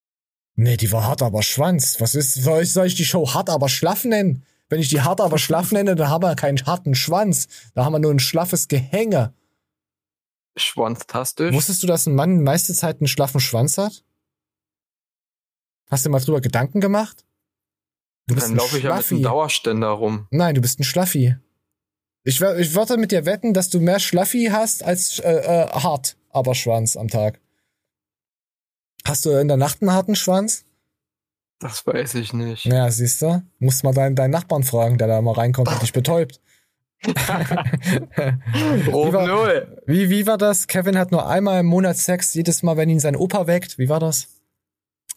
Nee, die war hart, aber Schwanz. Was ist, soll ich, soll ich die Show hart, aber schlaff nennen? Wenn ich die hart, aber schlaff nenne, dann haben wir keinen harten Schwanz. Da haben wir nur ein schlaffes Gehänge. Schwanztastisch. Wusstest du, dass ein Mann meiste Zeit einen schlaffen Schwanz hat? Hast du mal drüber Gedanken gemacht? Du bist Dann laufe ich ja mit einem Dauerständer rum. Nein, du bist ein Schlaffi. Ich, ich würde mit dir wetten, dass du mehr Schlaffi hast als äh, äh, hart, aber Schwanz am Tag. Hast du in der Nacht einen harten Schwanz? Das weiß ich nicht. Ja, siehst du? Musst mal deinen, deinen Nachbarn fragen, der da mal reinkommt und dich betäubt. <laughs> Wie, war, null. wie, wie war das? Kevin hat nur einmal im Monat Sex, jedes Mal, wenn ihn sein Opa weckt. Wie war das?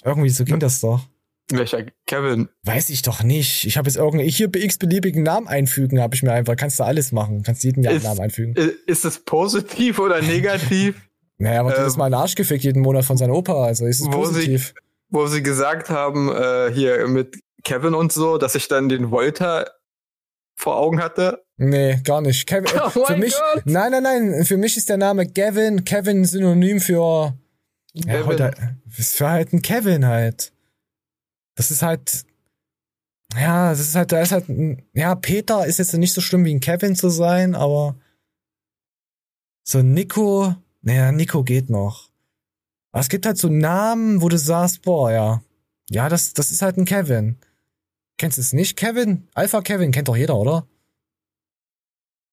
Irgendwie so ging das doch. Welcher Kevin? Weiß ich doch nicht. Ich habe jetzt irgendwie hier x beliebigen Namen einfügen, habe ich mir einfach. Kannst du alles machen. Kannst jeden Jahr Ist- Namen einfügen. Ist es positiv oder negativ? <laughs> Naja, aber das ist mal ein Arsch gefickt jeden Monat von seinem Opa. Also ist es Ähm, positiv. Wo sie gesagt haben, äh, hier mit Kevin und so, dass ich dann den Volta vor Augen hatte. Nee, gar nicht. Kevin, äh, <laughs> Oh für mich, Gott. nein, nein, nein. Für mich ist der Name Gavin, Kevin synonym für, ja, heute, für halt ein Kevin halt. Das ist halt, ja, das ist halt, da ist halt, ein, ja, Peter ist jetzt nicht so schlimm wie ein Kevin zu sein, aber so Nico, naja, Nico geht noch. Aber es gibt halt so Namen, wo du sagst, boah, ja, ja, das, das ist halt ein Kevin. Kennst du es nicht, Kevin? Alpha Kevin kennt doch jeder, oder?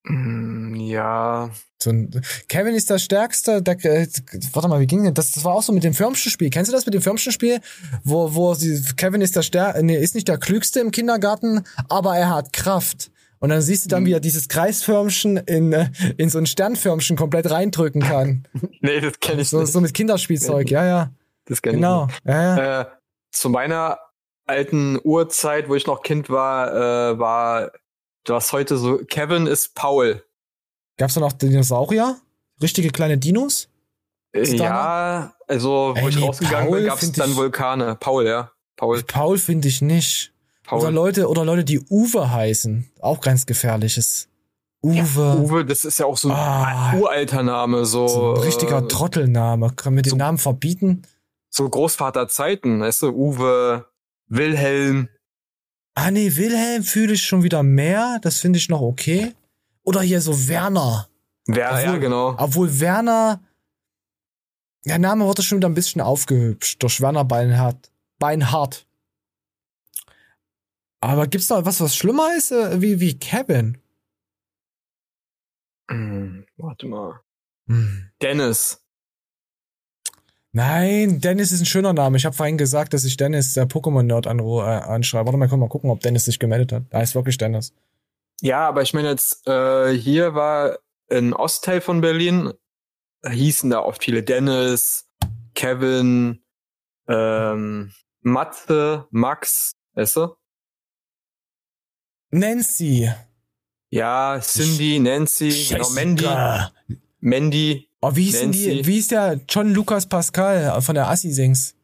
Mm, ja. So ein, Kevin ist der Stärkste. Der, äh, warte mal, wie ging denn das? Das war auch so mit dem Firmchen-Spiel. Kennst du das mit dem Firmchen-Spiel? Wo, wo sie, Kevin ist der Stär, nee, ist nicht der Klügste im Kindergarten, aber er hat Kraft. Und dann siehst du dann, wie er dieses Kreisförmchen in, äh, in so ein Sternförmchen komplett reindrücken kann. <laughs> Nee, das kenne ich So, nicht. so mit Kinderspielzeug, ja, ja. Das kenn Genau, ich nicht. ja, ja. Äh, zu meiner alten Urzeit, wo ich noch Kind war, äh, war das heute so, Kevin ist Paul. Gab's da noch Dinosaurier? Richtige kleine Dinos? Äh, ja, also wo Ey, ich nee, rausgegangen Paul bin, gab's dann Vulkane. Paul, ja. Paul. Paul finde ich nicht. Paul. Oder Leute, oder Leute, die Uwe heißen. Auch ganz gefährliches. Uwe. Uwe, das ist ja auch so ein Ah. uralter Name, so. So ein richtiger äh, Trottelname. Kann man den Namen verbieten? so Großvaterzeiten, weißt du, Uwe, Wilhelm. Ah nee, Wilhelm fühle ich schon wieder mehr. Das finde ich noch okay. Oder hier so Werner. Werner, ja, Obwohl- genau. Obwohl Werner, der Name wurde schon wieder ein bisschen aufgehübscht durch Werner Beinhardt. Beinhardt. Aber gibt's da was, was schlimmer ist, äh, wie, wie Kevin? Hm, warte mal. Hm. Dennis. Nein, Dennis ist ein schöner Name. Ich habe vorhin gesagt, dass ich Dennis, der Pokémon-Nerd, anru- äh, anschreibe. Warte mal, können wir mal gucken, ob Dennis sich gemeldet hat. Da ist wirklich Dennis. Ja, aber ich meine jetzt, äh, hier war ein Ostteil von Berlin, da hießen da oft viele Dennis, Kevin, ähm, Matze, Max, weißt du? Nancy. Ja, Cindy, Nancy, genau, Mandy. Mandy. Oh, wie hieß denn die? Nancy. Wie hieß der John Lucas Pascal von der Assi-Sings?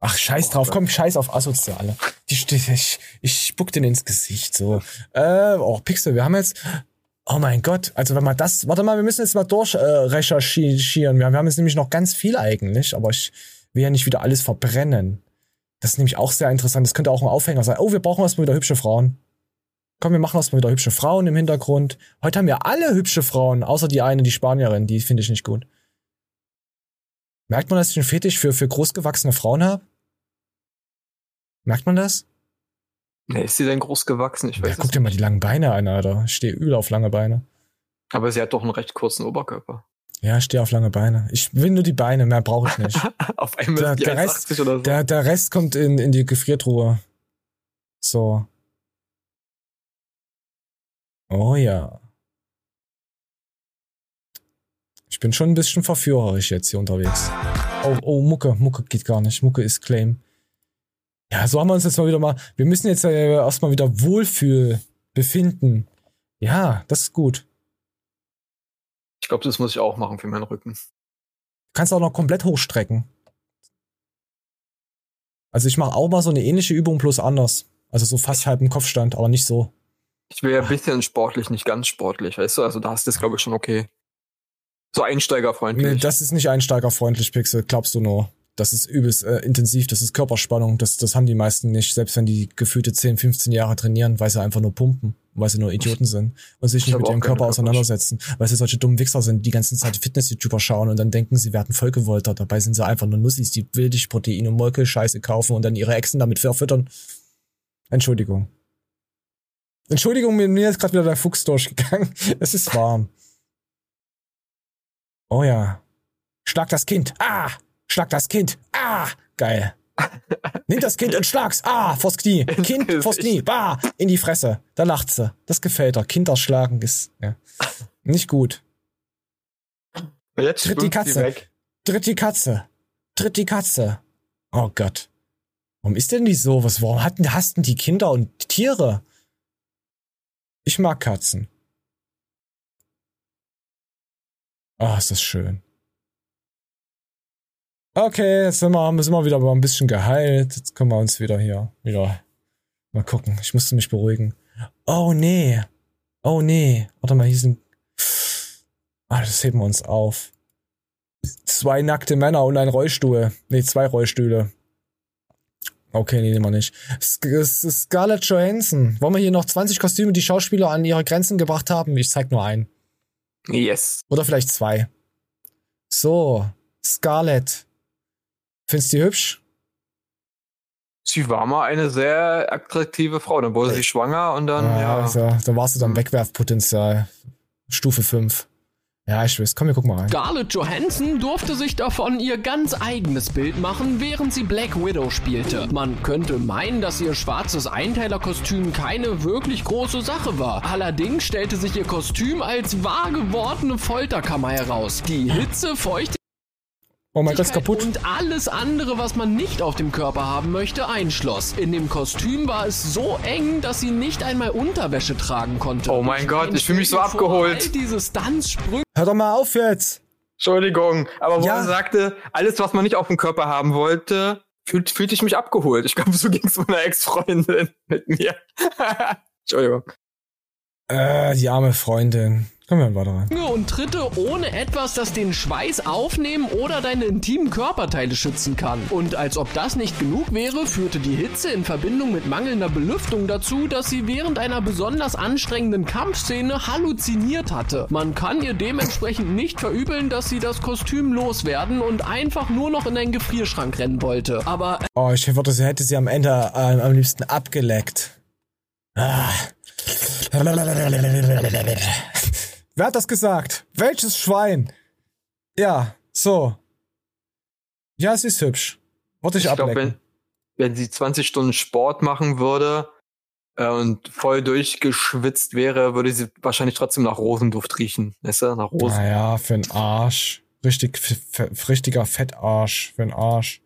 Ach, scheiß drauf, komm, scheiß auf Asoziale. Die ich, ich spuck den ins Gesicht, so. Äh, oh, Pixel, wir haben jetzt, oh mein Gott, also wenn man das, warte mal, wir müssen jetzt mal durch, äh, recherchieren. Wir haben, wir haben jetzt nämlich noch ganz viel eigentlich, aber ich will ja nicht wieder alles verbrennen. Das ist nämlich auch sehr interessant. Das könnte auch ein Aufhänger sein. Oh, wir brauchen erstmal wieder hübsche Frauen. Komm, wir machen erstmal wieder hübsche Frauen im Hintergrund. Heute haben wir alle hübsche Frauen, außer die eine, die Spanierin, die finde ich nicht gut. Merkt man, dass ich einen Fetisch für, für großgewachsene Frauen habe? Merkt man das? Nee, ist sie denn groß gewachsen? Ich weiß Ja, guck dir mal die langen Beine an, Alter. Ich stehe übel auf lange Beine. Aber sie hat doch einen recht kurzen Oberkörper. Ja, ich stehe auf lange Beine. Ich will nur die Beine, mehr brauche ich nicht. <laughs> Auf einmal der, der, Rest, 1,80 oder so. der, der Rest kommt in, in die Gefriertruhe. So. Oh ja. Ich bin schon ein bisschen verführerisch jetzt hier unterwegs. Oh, oh, Mucke. Mucke geht gar nicht. Mucke ist Claim. Ja, so haben wir uns jetzt mal wieder mal. Wir müssen jetzt äh, erstmal wieder Wohlfühl befinden. Ja, das ist gut. Ich glaube, das muss ich auch machen für meinen Rücken. kannst auch noch komplett hochstrecken. Also ich mache auch mal so eine ähnliche Übung, bloß anders. Also so fast halb im Kopfstand, aber nicht so. Ich will ja ein bisschen sportlich, nicht ganz sportlich, weißt du? Also da ist das, glaube ich, schon okay. So einsteigerfreundlich. Nee, das ist nicht einsteigerfreundlich, Pixel, glaubst du nur. Das ist übelst äh, intensiv, das ist Körperspannung, das, das haben die meisten nicht, selbst wenn die gefühlte 10, 15 Jahre trainieren, weil sie einfach nur pumpen, weil sie nur Idioten sind und sich Ich nicht mit ihrem Körper auseinandersetzen, weil sie solche dummen Wichser sind, die die ganze Zeit Fitness-YouTuber schauen und dann denken, sie werden vollgewoltert. Dabei sind sie einfach nur Nussis, die Wildigprotein und Molke-Scheiße kaufen und dann ihre Echsen damit verfüttern. Entschuldigung. Entschuldigung, mir mir ist gerade wieder der Fuchs durchgegangen. <laughs> Es ist warm. Oh ja. Schlag das Kind. Ah! Schlag das Kind. Ah! Geil. Nimm das Kind und schlag's. Ah! Vors Knie. <laughs> Kind vors Knie. Bah! In die Fresse. Da lacht sie. Das gefällt her. Kinder schlagen ist, ja. Nicht gut. Jetzt Tritt die Katze. weg. Tritt die Katze. Tritt die Katze. Oh Gott. Warum ist denn die so? Was, warum hatten, hassten die Kinder und Tiere? Ich mag Katzen. Ah, ist das schön. Okay, jetzt sind wir, sind wir wieder mal ein bisschen geheilt. Jetzt können wir uns wieder hier, wieder mal gucken. Ich musste mich beruhigen. Oh nee. Oh nee. Warte mal, hier sind. Ah, das heben wir uns auf. Zwei nackte Männer und ein Rollstuhl. Nee, zwei Rollstühle. Okay, nee, nehmen wir nicht. Scarlett Johansson. Wollen wir hier noch 20 Kostüme, die Schauspieler an ihre Grenzen gebracht haben? Ich zeig nur einen. Yes. Oder vielleicht zwei. So, Scarlett. Findest du die hübsch? Sie war mal eine sehr attraktive Frau. Dann wurde sie schwanger und dann, ja, ja. Also, da warst du dann Wegwerfpotenzial. Stufe 5. Ja, ich weiß. Komm, wir gucken mal rein. Scarlett Johansson durfte sich davon ihr ganz eigenes Bild machen, während sie Black Widow spielte. Man könnte meinen, dass ihr schwarzes Einteilerkostüm keine wirklich große Sache war. Allerdings stellte sich ihr Kostüm als wahr gewordene Folterkammer heraus. Die Hitze, Feuchtigkeit Oh mein Gott, ist kaputt. und alles andere, was man nicht auf dem Körper haben möchte, einschloss. In dem Kostüm war es so eng, dass sie nicht einmal Unterwäsche tragen konnte. Oh mein Gott, ich fühle mich so abgeholt. All diese Stunts-Sprünge Hör doch mal auf jetzt. Entschuldigung, aber wo Ja. er sagte, alles, was man nicht auf dem Körper haben wollte, fühlt, fühlte ich mich abgeholt. Ich glaube, so ging es meiner Ex-Freundin mit mir. <laughs> Entschuldigung. Äh, die arme Freundin. Komm wir weiter rein. und Tritte ohne etwas, das den Schweiß aufnehmen oder deine intimen Körperteile schützen kann. Und als ob das nicht genug wäre, führte die Hitze in Verbindung mit mangelnder Belüftung dazu, dass sie während einer besonders anstrengenden Kampfszene halluziniert hatte. Man kann ihr dementsprechend nicht verübeln, dass sie das Kostüm loswerden und einfach nur noch in einen Gefrierschrank rennen wollte. Aber Oh, ich hätte sie am Ende äh, am liebsten abgeleckt. Ah. Wer hat das gesagt? Welches Schwein? Ja, so. Ja, sie ist hübsch. Wollte ich, Ich glaube, ablecken. wenn, wenn sie 20 Stunden Sport machen würde äh, und voll durchgeschwitzt wäre, würde sie wahrscheinlich trotzdem nach Rosenduft riechen. Weißt du? Nach Rosen. Naja, für einen Arsch. Richtig, richtiger Fettarsch. Für einen Arsch.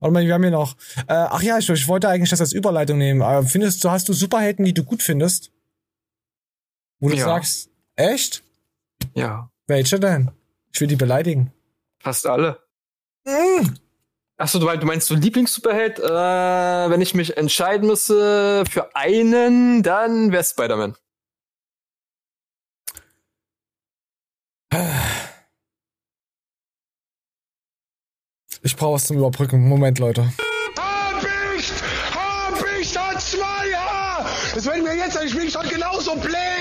Warte mal, wir haben hier noch. Äh, ach ja, ich, ich wollte eigentlich das als Überleitung nehmen. Findest du, hast du Superhelden, die du gut findest? Wo du Ja. sagst, echt? Ja. Welche denn? Ich will die beleidigen. Fast alle. Mm. Achso, du, du meinst du Lieblings-Superheld? Äh, wenn ich mich entscheiden müsste für einen, dann wär's Spider-Man. <sighs> Ich brauche was zum Überbrücken. Moment, Leute. Habicht! Habicht hat zwei Haar! Das wenn mir jetzt, ich bin schon genauso blöd!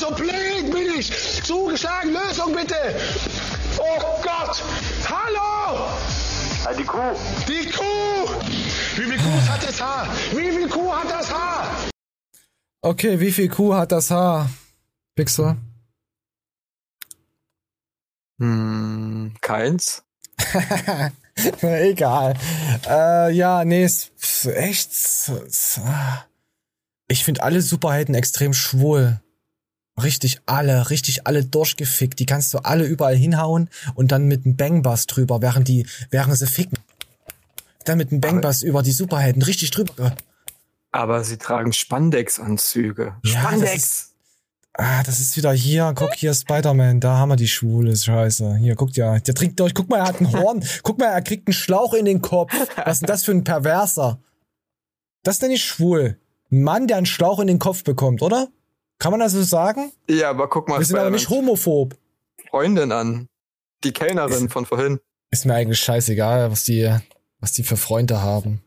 Genauso blöd bin ich! Zugeschlagen, Lösung bitte! Oh Gott! Hallo! die Kuh! Die Kuh! Wie viel Kuh hat das Haar? Wie viel Kuh hat das Haar? Okay, wie viel Kuh hat das Haar? Pixel? Hm, keins. <laughs> Egal. Äh, ja, nee, ist echt. ah. Ich finde alle Superhelden extrem schwul. Richtig alle, richtig alle durchgefickt. Die kannst du alle überall hinhauen und dann mit einem Bangbass drüber, während die, während sie ficken. Dann mit einem Bangbass über die Superhelden richtig drüber. Aber sie tragen Spandex-Anzüge. Ja, Spandex! das ist- Ah, das ist wieder hier. Guck hier, Spider-Man. Da haben wir die schwule Scheiße. Hier, guckt ja. Der trinkt durch. Guck mal, er hat ein Horn. Guck mal, er kriegt einen Schlauch in den Kopf. Was ist denn das für ein Perverser? Das ist denn nicht schwul. Ein Mann, der einen Schlauch in den Kopf bekommt, oder? Kann man das so sagen? Ja, aber guck mal, Wir sind aber nicht homophob. Freundin an. Die Kellnerin von vorhin. Ist mir eigentlich scheißegal, was die, was die für Freunde haben.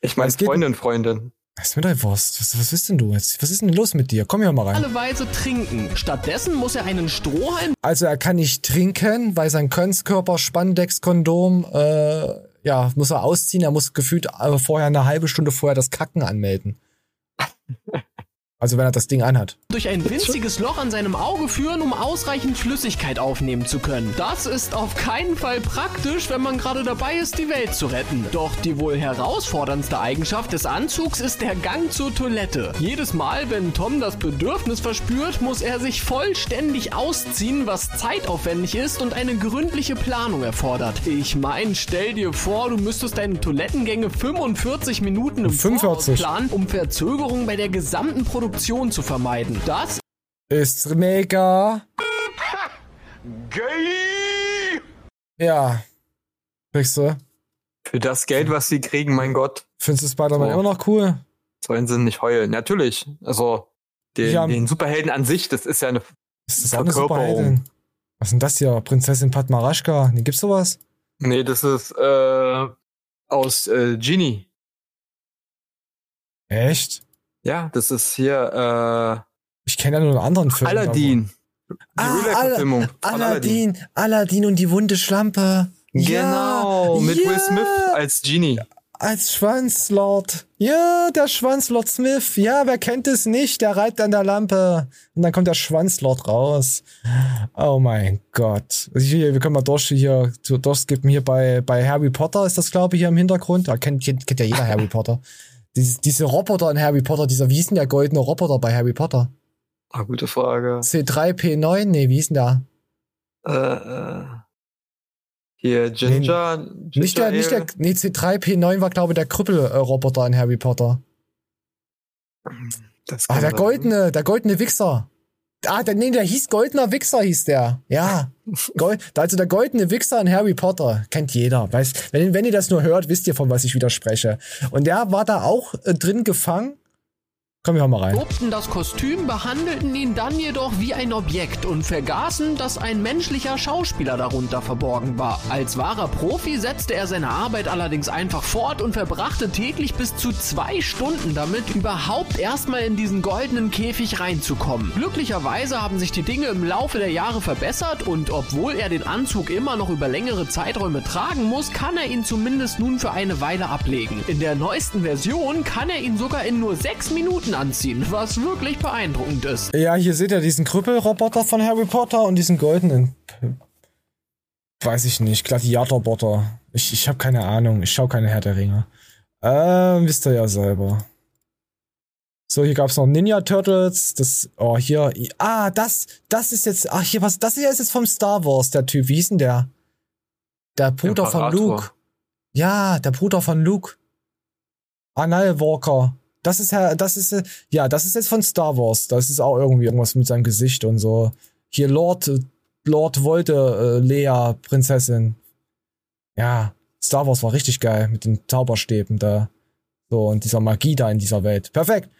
Ich meine Es geht- Freundin, Freundin. Was ist mit der Wurst? Was, was ist denn du jetzt? Was ist denn los mit dir? Komm hier mal rein. Alle Weise trinken. Stattdessen muss er einen Strohhalm Also er kann nicht trinken, weil sein Könzkörper Spandex-Kondom, äh, ja, muss er ausziehen. Er muss gefühlt äh, vorher eine halbe Stunde vorher das Kacken anmelden. <laughs> Also wenn er das Ding anhat. durch ein winziges Loch an seinem Auge führen, um ausreichend Flüssigkeit aufnehmen zu können. Das ist auf keinen Fall praktisch, wenn man gerade dabei ist, die Welt zu retten. Doch die wohl herausforderndste Eigenschaft des Anzugs ist der Gang zur Toilette. Jedes Mal, wenn Tom das Bedürfnis verspürt, muss er sich vollständig ausziehen, was zeitaufwendig ist und eine gründliche Planung erfordert. Ich mein, stell dir vor, du müsstest deine Toilettengänge 45 Minuten im 45. Voraus planen, um Verzögerung bei der gesamten Produktion zu vermeiden. Das Ist mega. <laughs> Gay! Ja. Kriegst du? Für das Geld, was sie kriegen, mein Gott. Findest du Spider-Man So. immer noch cool? Sollen sie nicht heulen. Natürlich. Also, den, Ja. den Superhelden an sich, das ist ja eine Ist das Verkörperung. Superheldin? Was ist denn das hier? Prinzessin Padmarashka? Nee, gibt's sowas? Nee, das ist äh, aus äh, Genie. Echt? Ja, das ist hier Ich kenne ja nur einen anderen äh, Film. Aladdin. Die Ah, von Aladdin, Aladdin und die wunde Schlampe. Genau, ja, mit ja, Will Smith als Genie. Als Schwanzlord. Ja, der Schwanzlord Smith. Ja, wer kennt es nicht? Der reibt an der Lampe. Und dann kommt der Schwanzlord raus. Oh mein Gott. Also hier, wir können mal durch hier, durchskippen. Hier bei, bei Harry Potter ist das, glaube ich, hier im Hintergrund. Da kennt, kennt, kennt ja jeder Harry Potter. Dieses, diese Roboter in Harry Potter, dieser, wie hieß denn der goldene Roboter bei Harry Potter? Ah, gute Frage. C3P9? Nee, wie hieß denn der? Äh, äh, hier Ginger. Ginger Nicht der, nicht der, nee, C3P9 war, glaube ich, der Krüppel-Roboter in Harry Potter. Das Ah, der sein. goldene, der goldene Wichser. Ah, der, nee, der hieß goldener Wichser, hieß der. Ja. Gold, also der goldene Wichser in Harry Potter. Kennt jeder. Weiß, wenn, wenn ihr das nur hört, wisst ihr, von was ich wieder spreche. Und der war da auch äh, drin gefangen. Komm, wir hören mal rein. lobten das Kostüm, behandelten ihn dann jedoch wie ein Objekt und vergaßen, dass ein menschlicher Schauspieler darunter verborgen war. Als wahrer Profi setzte er seine Arbeit allerdings einfach fort und verbrachte täglich bis zu zwei Stunden damit, überhaupt erstmal in diesen goldenen Käfig reinzukommen. Glücklicherweise haben sich die Dinge im Laufe der Jahre verbessert und obwohl er den Anzug immer noch über längere Zeiträume tragen muss, kann er ihn zumindest nun für eine Weile ablegen. In der neuesten Version kann er ihn sogar in nur sechs Minuten anziehen, was wirklich beeindruckend ist. Ja, hier seht ihr diesen Krüppelroboter von Harry Potter und diesen goldenen. Weiß ich nicht, Gladiatorbotter. Ich, ich habe keine Ahnung. Ich schau keine Herr der Ringe. Ähm, wisst ihr ja selber. So, hier gab's noch Ninja Turtles. Das, oh, hier. Ah, das, das ist jetzt, ach, hier, was, das hier ist jetzt vom Star Wars, der Typ. Wie hieß denn der? Der Bruder von. Luke. Ja, der Bruder von Luke. Anal Walker. Das ist ja, das ist, äh, ja, das ist jetzt von Star Wars. Das ist auch irgendwie irgendwas mit seinem Gesicht und so. Hier Lord, Lord wollte äh, Lea, Prinzessin. Ja, Star Wars war richtig geil mit den Zauberstäben da. So, und dieser Magie da in dieser Welt. Perfekt.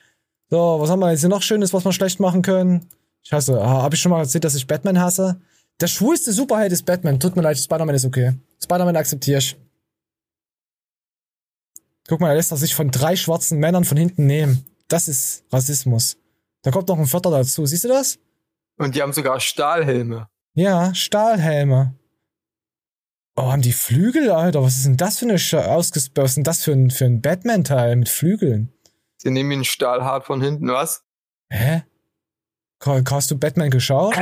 So, was haben wir jetzt hier noch Schönes, was wir schlecht machen können? Ich hasse, ah, hab ich schon mal erzählt, dass ich Batman hasse? Der schwulste Superheld ist Batman. Tut mir leid, Spider-Man ist okay. Spider-Man akzeptiere ich. Guck mal, er lässt er sich von drei schwarzen Männern von hinten nehmen. Das ist Rassismus. Da kommt noch ein Vierter dazu. Siehst du das? Und die haben sogar Stahlhelme. Ja, Stahlhelme. Oh, haben die Flügel, Alter? Was ist denn das für eine Sch ausges Was ist denn das für ein, für ein Batman-Teil mit Flügeln? Sie nehmen ihn stahlhart von hinten, was? Hä? Hast du Batman geschaut?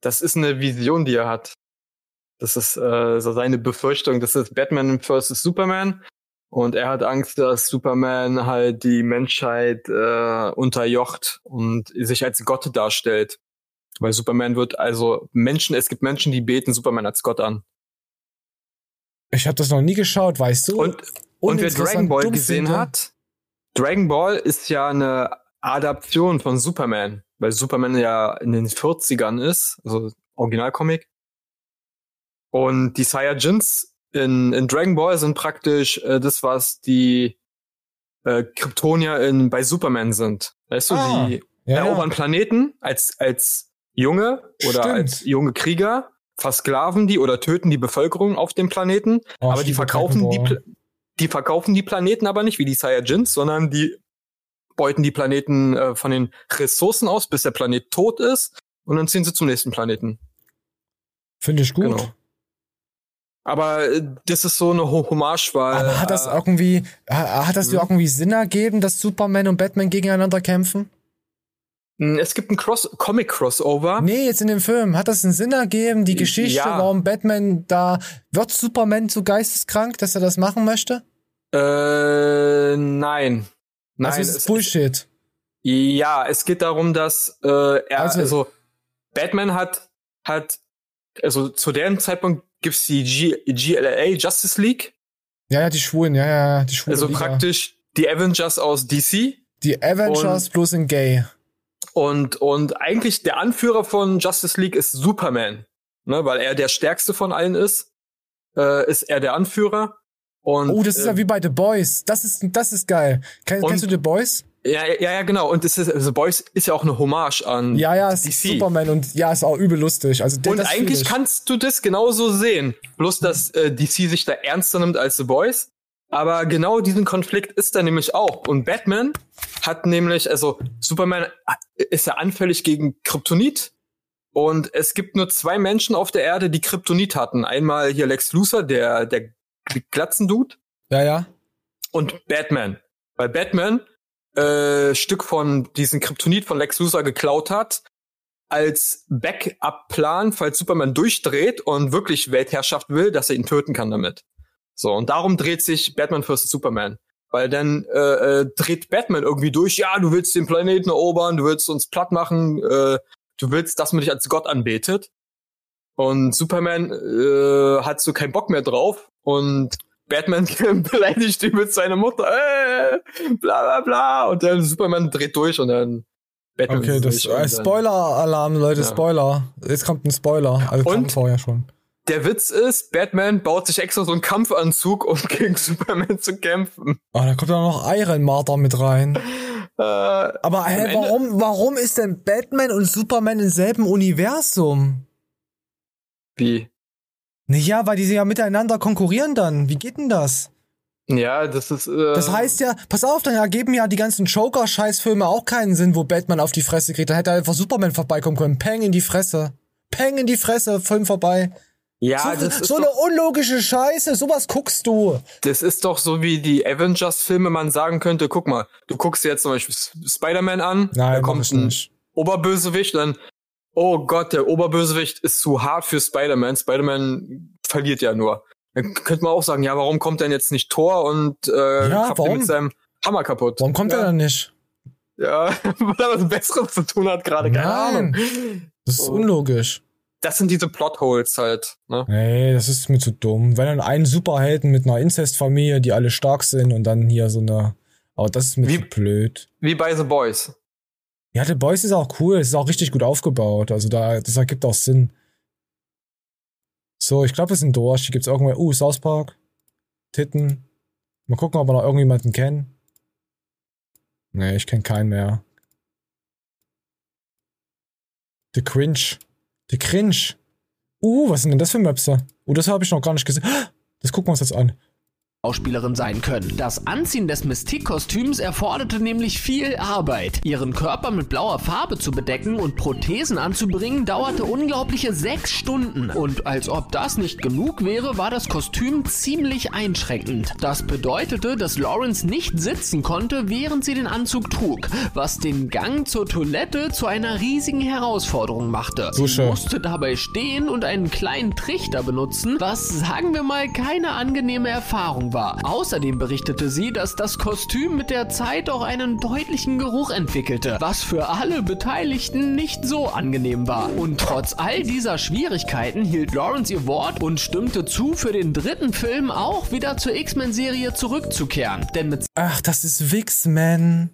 Das ist eine Vision, die er hat. Das ist äh, so seine Befürchtung. Das ist Batman vs. Superman. Und er hat Angst, dass Superman halt die Menschheit äh, unterjocht und sich als Gott darstellt. Weil Superman wird also Menschen, es gibt Menschen, die beten Superman als Gott an. Ich habe das noch nie geschaut, weißt du? Und, und wer Dragon Ball gesehen hat, Dragon Ball ist ja eine Adaption von Superman, weil Superman ja in den 40ern ist, also Originalcomic. Und die Saiyajins in, in Dragon Ball sind praktisch äh, das, was die äh, Kryptonier in, bei Superman sind. Weißt du, ah, die ja, erobern ja. Planeten als, als Junge oder Stimmt. als junge Krieger, versklaven die oder töten die Bevölkerung auf dem Planeten, oh, aber die verkaufen die, die verkaufen die Planeten aber nicht wie die Saiyajins, sondern die beuten die Planeten äh, von den Ressourcen aus, bis der Planet tot ist und dann ziehen sie zum nächsten Planeten. Finde ich gut. Genau. Aber äh, das ist so eine Hommage, weil. Aber hat das äh, irgendwie, hat das dir hm? irgendwie Sinn ergeben, dass Superman und Batman gegeneinander kämpfen? Hm, es gibt ein Cross Comic Crossover. Nee, jetzt in dem Film. Hat das einen Sinn ergeben, die Geschichte, ja. warum Batman da. Wird Superman zu geisteskrank, dass er das machen möchte? Äh, nein. Nein. Also ist Bullshit. ja, es geht darum, dass äh, er, also, also Batman hat, hat, also zu dem Zeitpunkt gibt's die G GLA, Justice League. Ja, ja, die Schwulen, ja, ja, die Schwulen. Also Liga. praktisch die Avengers aus DC. Die Avengers und, bloß in Gay. Und, und eigentlich der Anführer von Justice League ist Superman. Ne, weil er der stärkste von allen ist, äh, ist er der Anführer. Und, oh, das ist ja ähm, wie bei The Boys. Das ist, das ist geil. Kenn, kennst du The Boys? Ja, ja, ja, genau. Und ist, The Boys ist ja auch eine Hommage an Ja, ja, ist Superman und ja, ist auch übel lustig. Also, und eigentlich kannst du das genauso sehen. Bloß, dass äh, DC sich da ernster nimmt als The Boys. Aber genau diesen Konflikt ist da nämlich auch. Und Batman hat nämlich, also Superman ist ja anfällig gegen Kryptonit. Und es gibt nur zwei Menschen auf der Erde, die Kryptonit hatten. Einmal hier Lex Luthor, der, der Glatzendude. Ja, ja. Und Batman. Weil Batman äh, Stück von diesem Kryptonit von Lex Luthor geklaut hat, als Backup-Plan, falls Superman durchdreht und wirklich Weltherrschaft will, dass er ihn töten kann damit. So, und darum dreht sich Batman vs. Superman. Weil dann äh, äh, dreht Batman irgendwie durch, ja, du willst den Planeten erobern, du willst uns platt machen, äh, du willst, dass man dich als Gott anbetet. Und Superman äh, hat so keinen Bock mehr drauf und Batman <laughs> beleidigt übelst seine Mutter, äh, bla bla bla. Und dann Superman dreht durch und dann Batman Okay, das äh, Spoiler-Alarm, Leute, ja. Spoiler. Jetzt kommt ein Spoiler. Also und vorher schon. Der Witz ist, Batman baut sich extra so einen Kampfanzug, um <laughs> gegen Superman zu kämpfen. Oh, da kommt dann noch Iron Martha mit rein. Äh, Aber hä, warum, warum ist denn Batman und Superman im selben Universum? Wie? Naja, weil die ja miteinander konkurrieren dann. Wie geht denn das? Ja, das ist. Äh das heißt ja, pass auf, dann ergeben ja die ganzen Joker-Scheißfilme auch keinen Sinn, wo Batman auf die Fresse kriegt. Da hätte einfach Superman vorbeikommen können. Peng in die Fresse. Peng in die Fresse, Film vorbei. Ja, so, das ist so eine unlogische Scheiße, sowas guckst du. Das ist doch so wie die Avengers-Filme, man sagen könnte, guck mal, du guckst dir jetzt zum Beispiel Spider-Man an, Nein, da kommt ein nicht. Oberbösewicht, dann oh Gott, der Oberbösewicht ist zu hart für Spider-Man. Spider-Man verliert ja nur. Dann könnte man auch sagen, ja, warum kommt denn jetzt nicht Thor und äh, ja, warum? mit seinem Hammer kaputt? Warum kommt ja. er dann nicht? Ja, <laughs> weil er was Besseres zu tun hat gerade, keine Ahnung. Das ist unlogisch. das sind diese Plotholes halt. Ne? Nee, das ist mir zu dumm. Wenn dann einen Superhelden mit einer Inzestfamilie, die alle stark sind und dann hier so eine. Aber das ist mir Wie- zu blöd. Wie bei The Boys. Ja, The Boys ist auch cool. Es ist auch richtig gut aufgebaut. Also da, das ergibt auch Sinn. So, ich glaube, wir sind durch. Hier gibt's irgendwo. Uh, South Park. Titten. Mal gucken, ob wir noch irgendjemanden kennen. Nee, ich kenne keinen mehr. The Cringe. The Cringe. Uh, was sind denn das für Möpse? Uh, das habe ich noch gar nicht gesehen. Das gucken wir uns jetzt an. Schauspielerin sein können. Das Anziehen des Mystique-Kostüms erforderte nämlich viel Arbeit. Ihren Körper mit blauer Farbe zu bedecken und Prothesen anzubringen, dauerte unglaubliche sechs Stunden. Und als ob das nicht genug wäre, war das Kostüm ziemlich einschränkend. Das bedeutete, dass Lawrence nicht sitzen konnte, während sie den Anzug trug, was den Gang zur Toilette zu einer riesigen Herausforderung machte. Sie musste dabei stehen und einen kleinen Trichter benutzen, was sagen wir mal keine angenehme Erfahrung war. Außerdem berichtete sie, dass das Kostüm mit der Zeit auch einen deutlichen Geruch entwickelte, was für alle Beteiligten nicht so angenehm war. Und trotz all dieser Schwierigkeiten hielt Lawrence ihr Wort und stimmte zu, für den dritten Film auch wieder zur X-Men-Serie zurückzukehren. Denn mit Ach, das ist Wix-Man.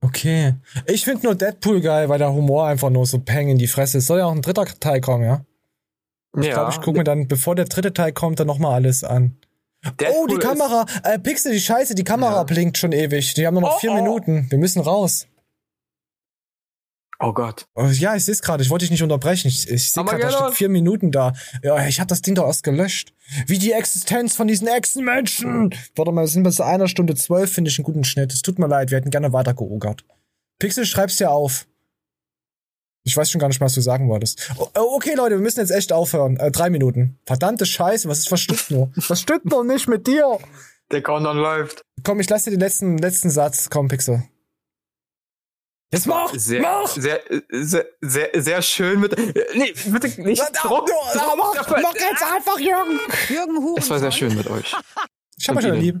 Okay. Ich finde nur Deadpool geil, weil der Humor einfach nur so peng in die Fresse ist. Soll ja auch ein dritter Teil kommen, ja? Ich Ja. glaube, ich gucke mir dann, bevor der dritte Teil kommt, dann nochmal alles an. Oh, Deadpool die Kamera. Äh, Pixel, die Scheiße, die Kamera blinkt schon ewig. Die haben nur noch Oh, vier oh. Minuten. Wir müssen raus. Oh Gott. Oh, ja, ich sehe es gerade. Ich wollte dich nicht unterbrechen. Ich, ich sehe gerade, da steht vier Minuten da. Ja, ich habe das Ding doch erst gelöscht. Wie die Existenz von diesen Echsenmenschen. Warte mal, wir sind bis einer Stunde zwölf, finde ich einen guten Schnitt. Es tut mir leid, wir hätten gerne weiter geogert. Pixel, schreib's dir auf. Ich weiß schon gar nicht mehr, was du sagen wolltest. Oh, oh, okay, Leute, wir müssen jetzt echt aufhören. Äh, drei Minuten. Verdammte Scheiße, was ist was stimmt nur? Was stimmt noch nicht mit dir? Der Countdown läuft. Komm, ich lasse dir den letzten, letzten Satz. Komm, Pixel. Jetzt mach! Sehr, mach! sehr, sehr, sehr, sehr schön mit. Nee, bitte nicht. Druck, Ja, mach, Druck, mach jetzt einfach, Jürgen! Jürgen Huren. Es war sehr schön mit euch. Ich hab euch alle lieb.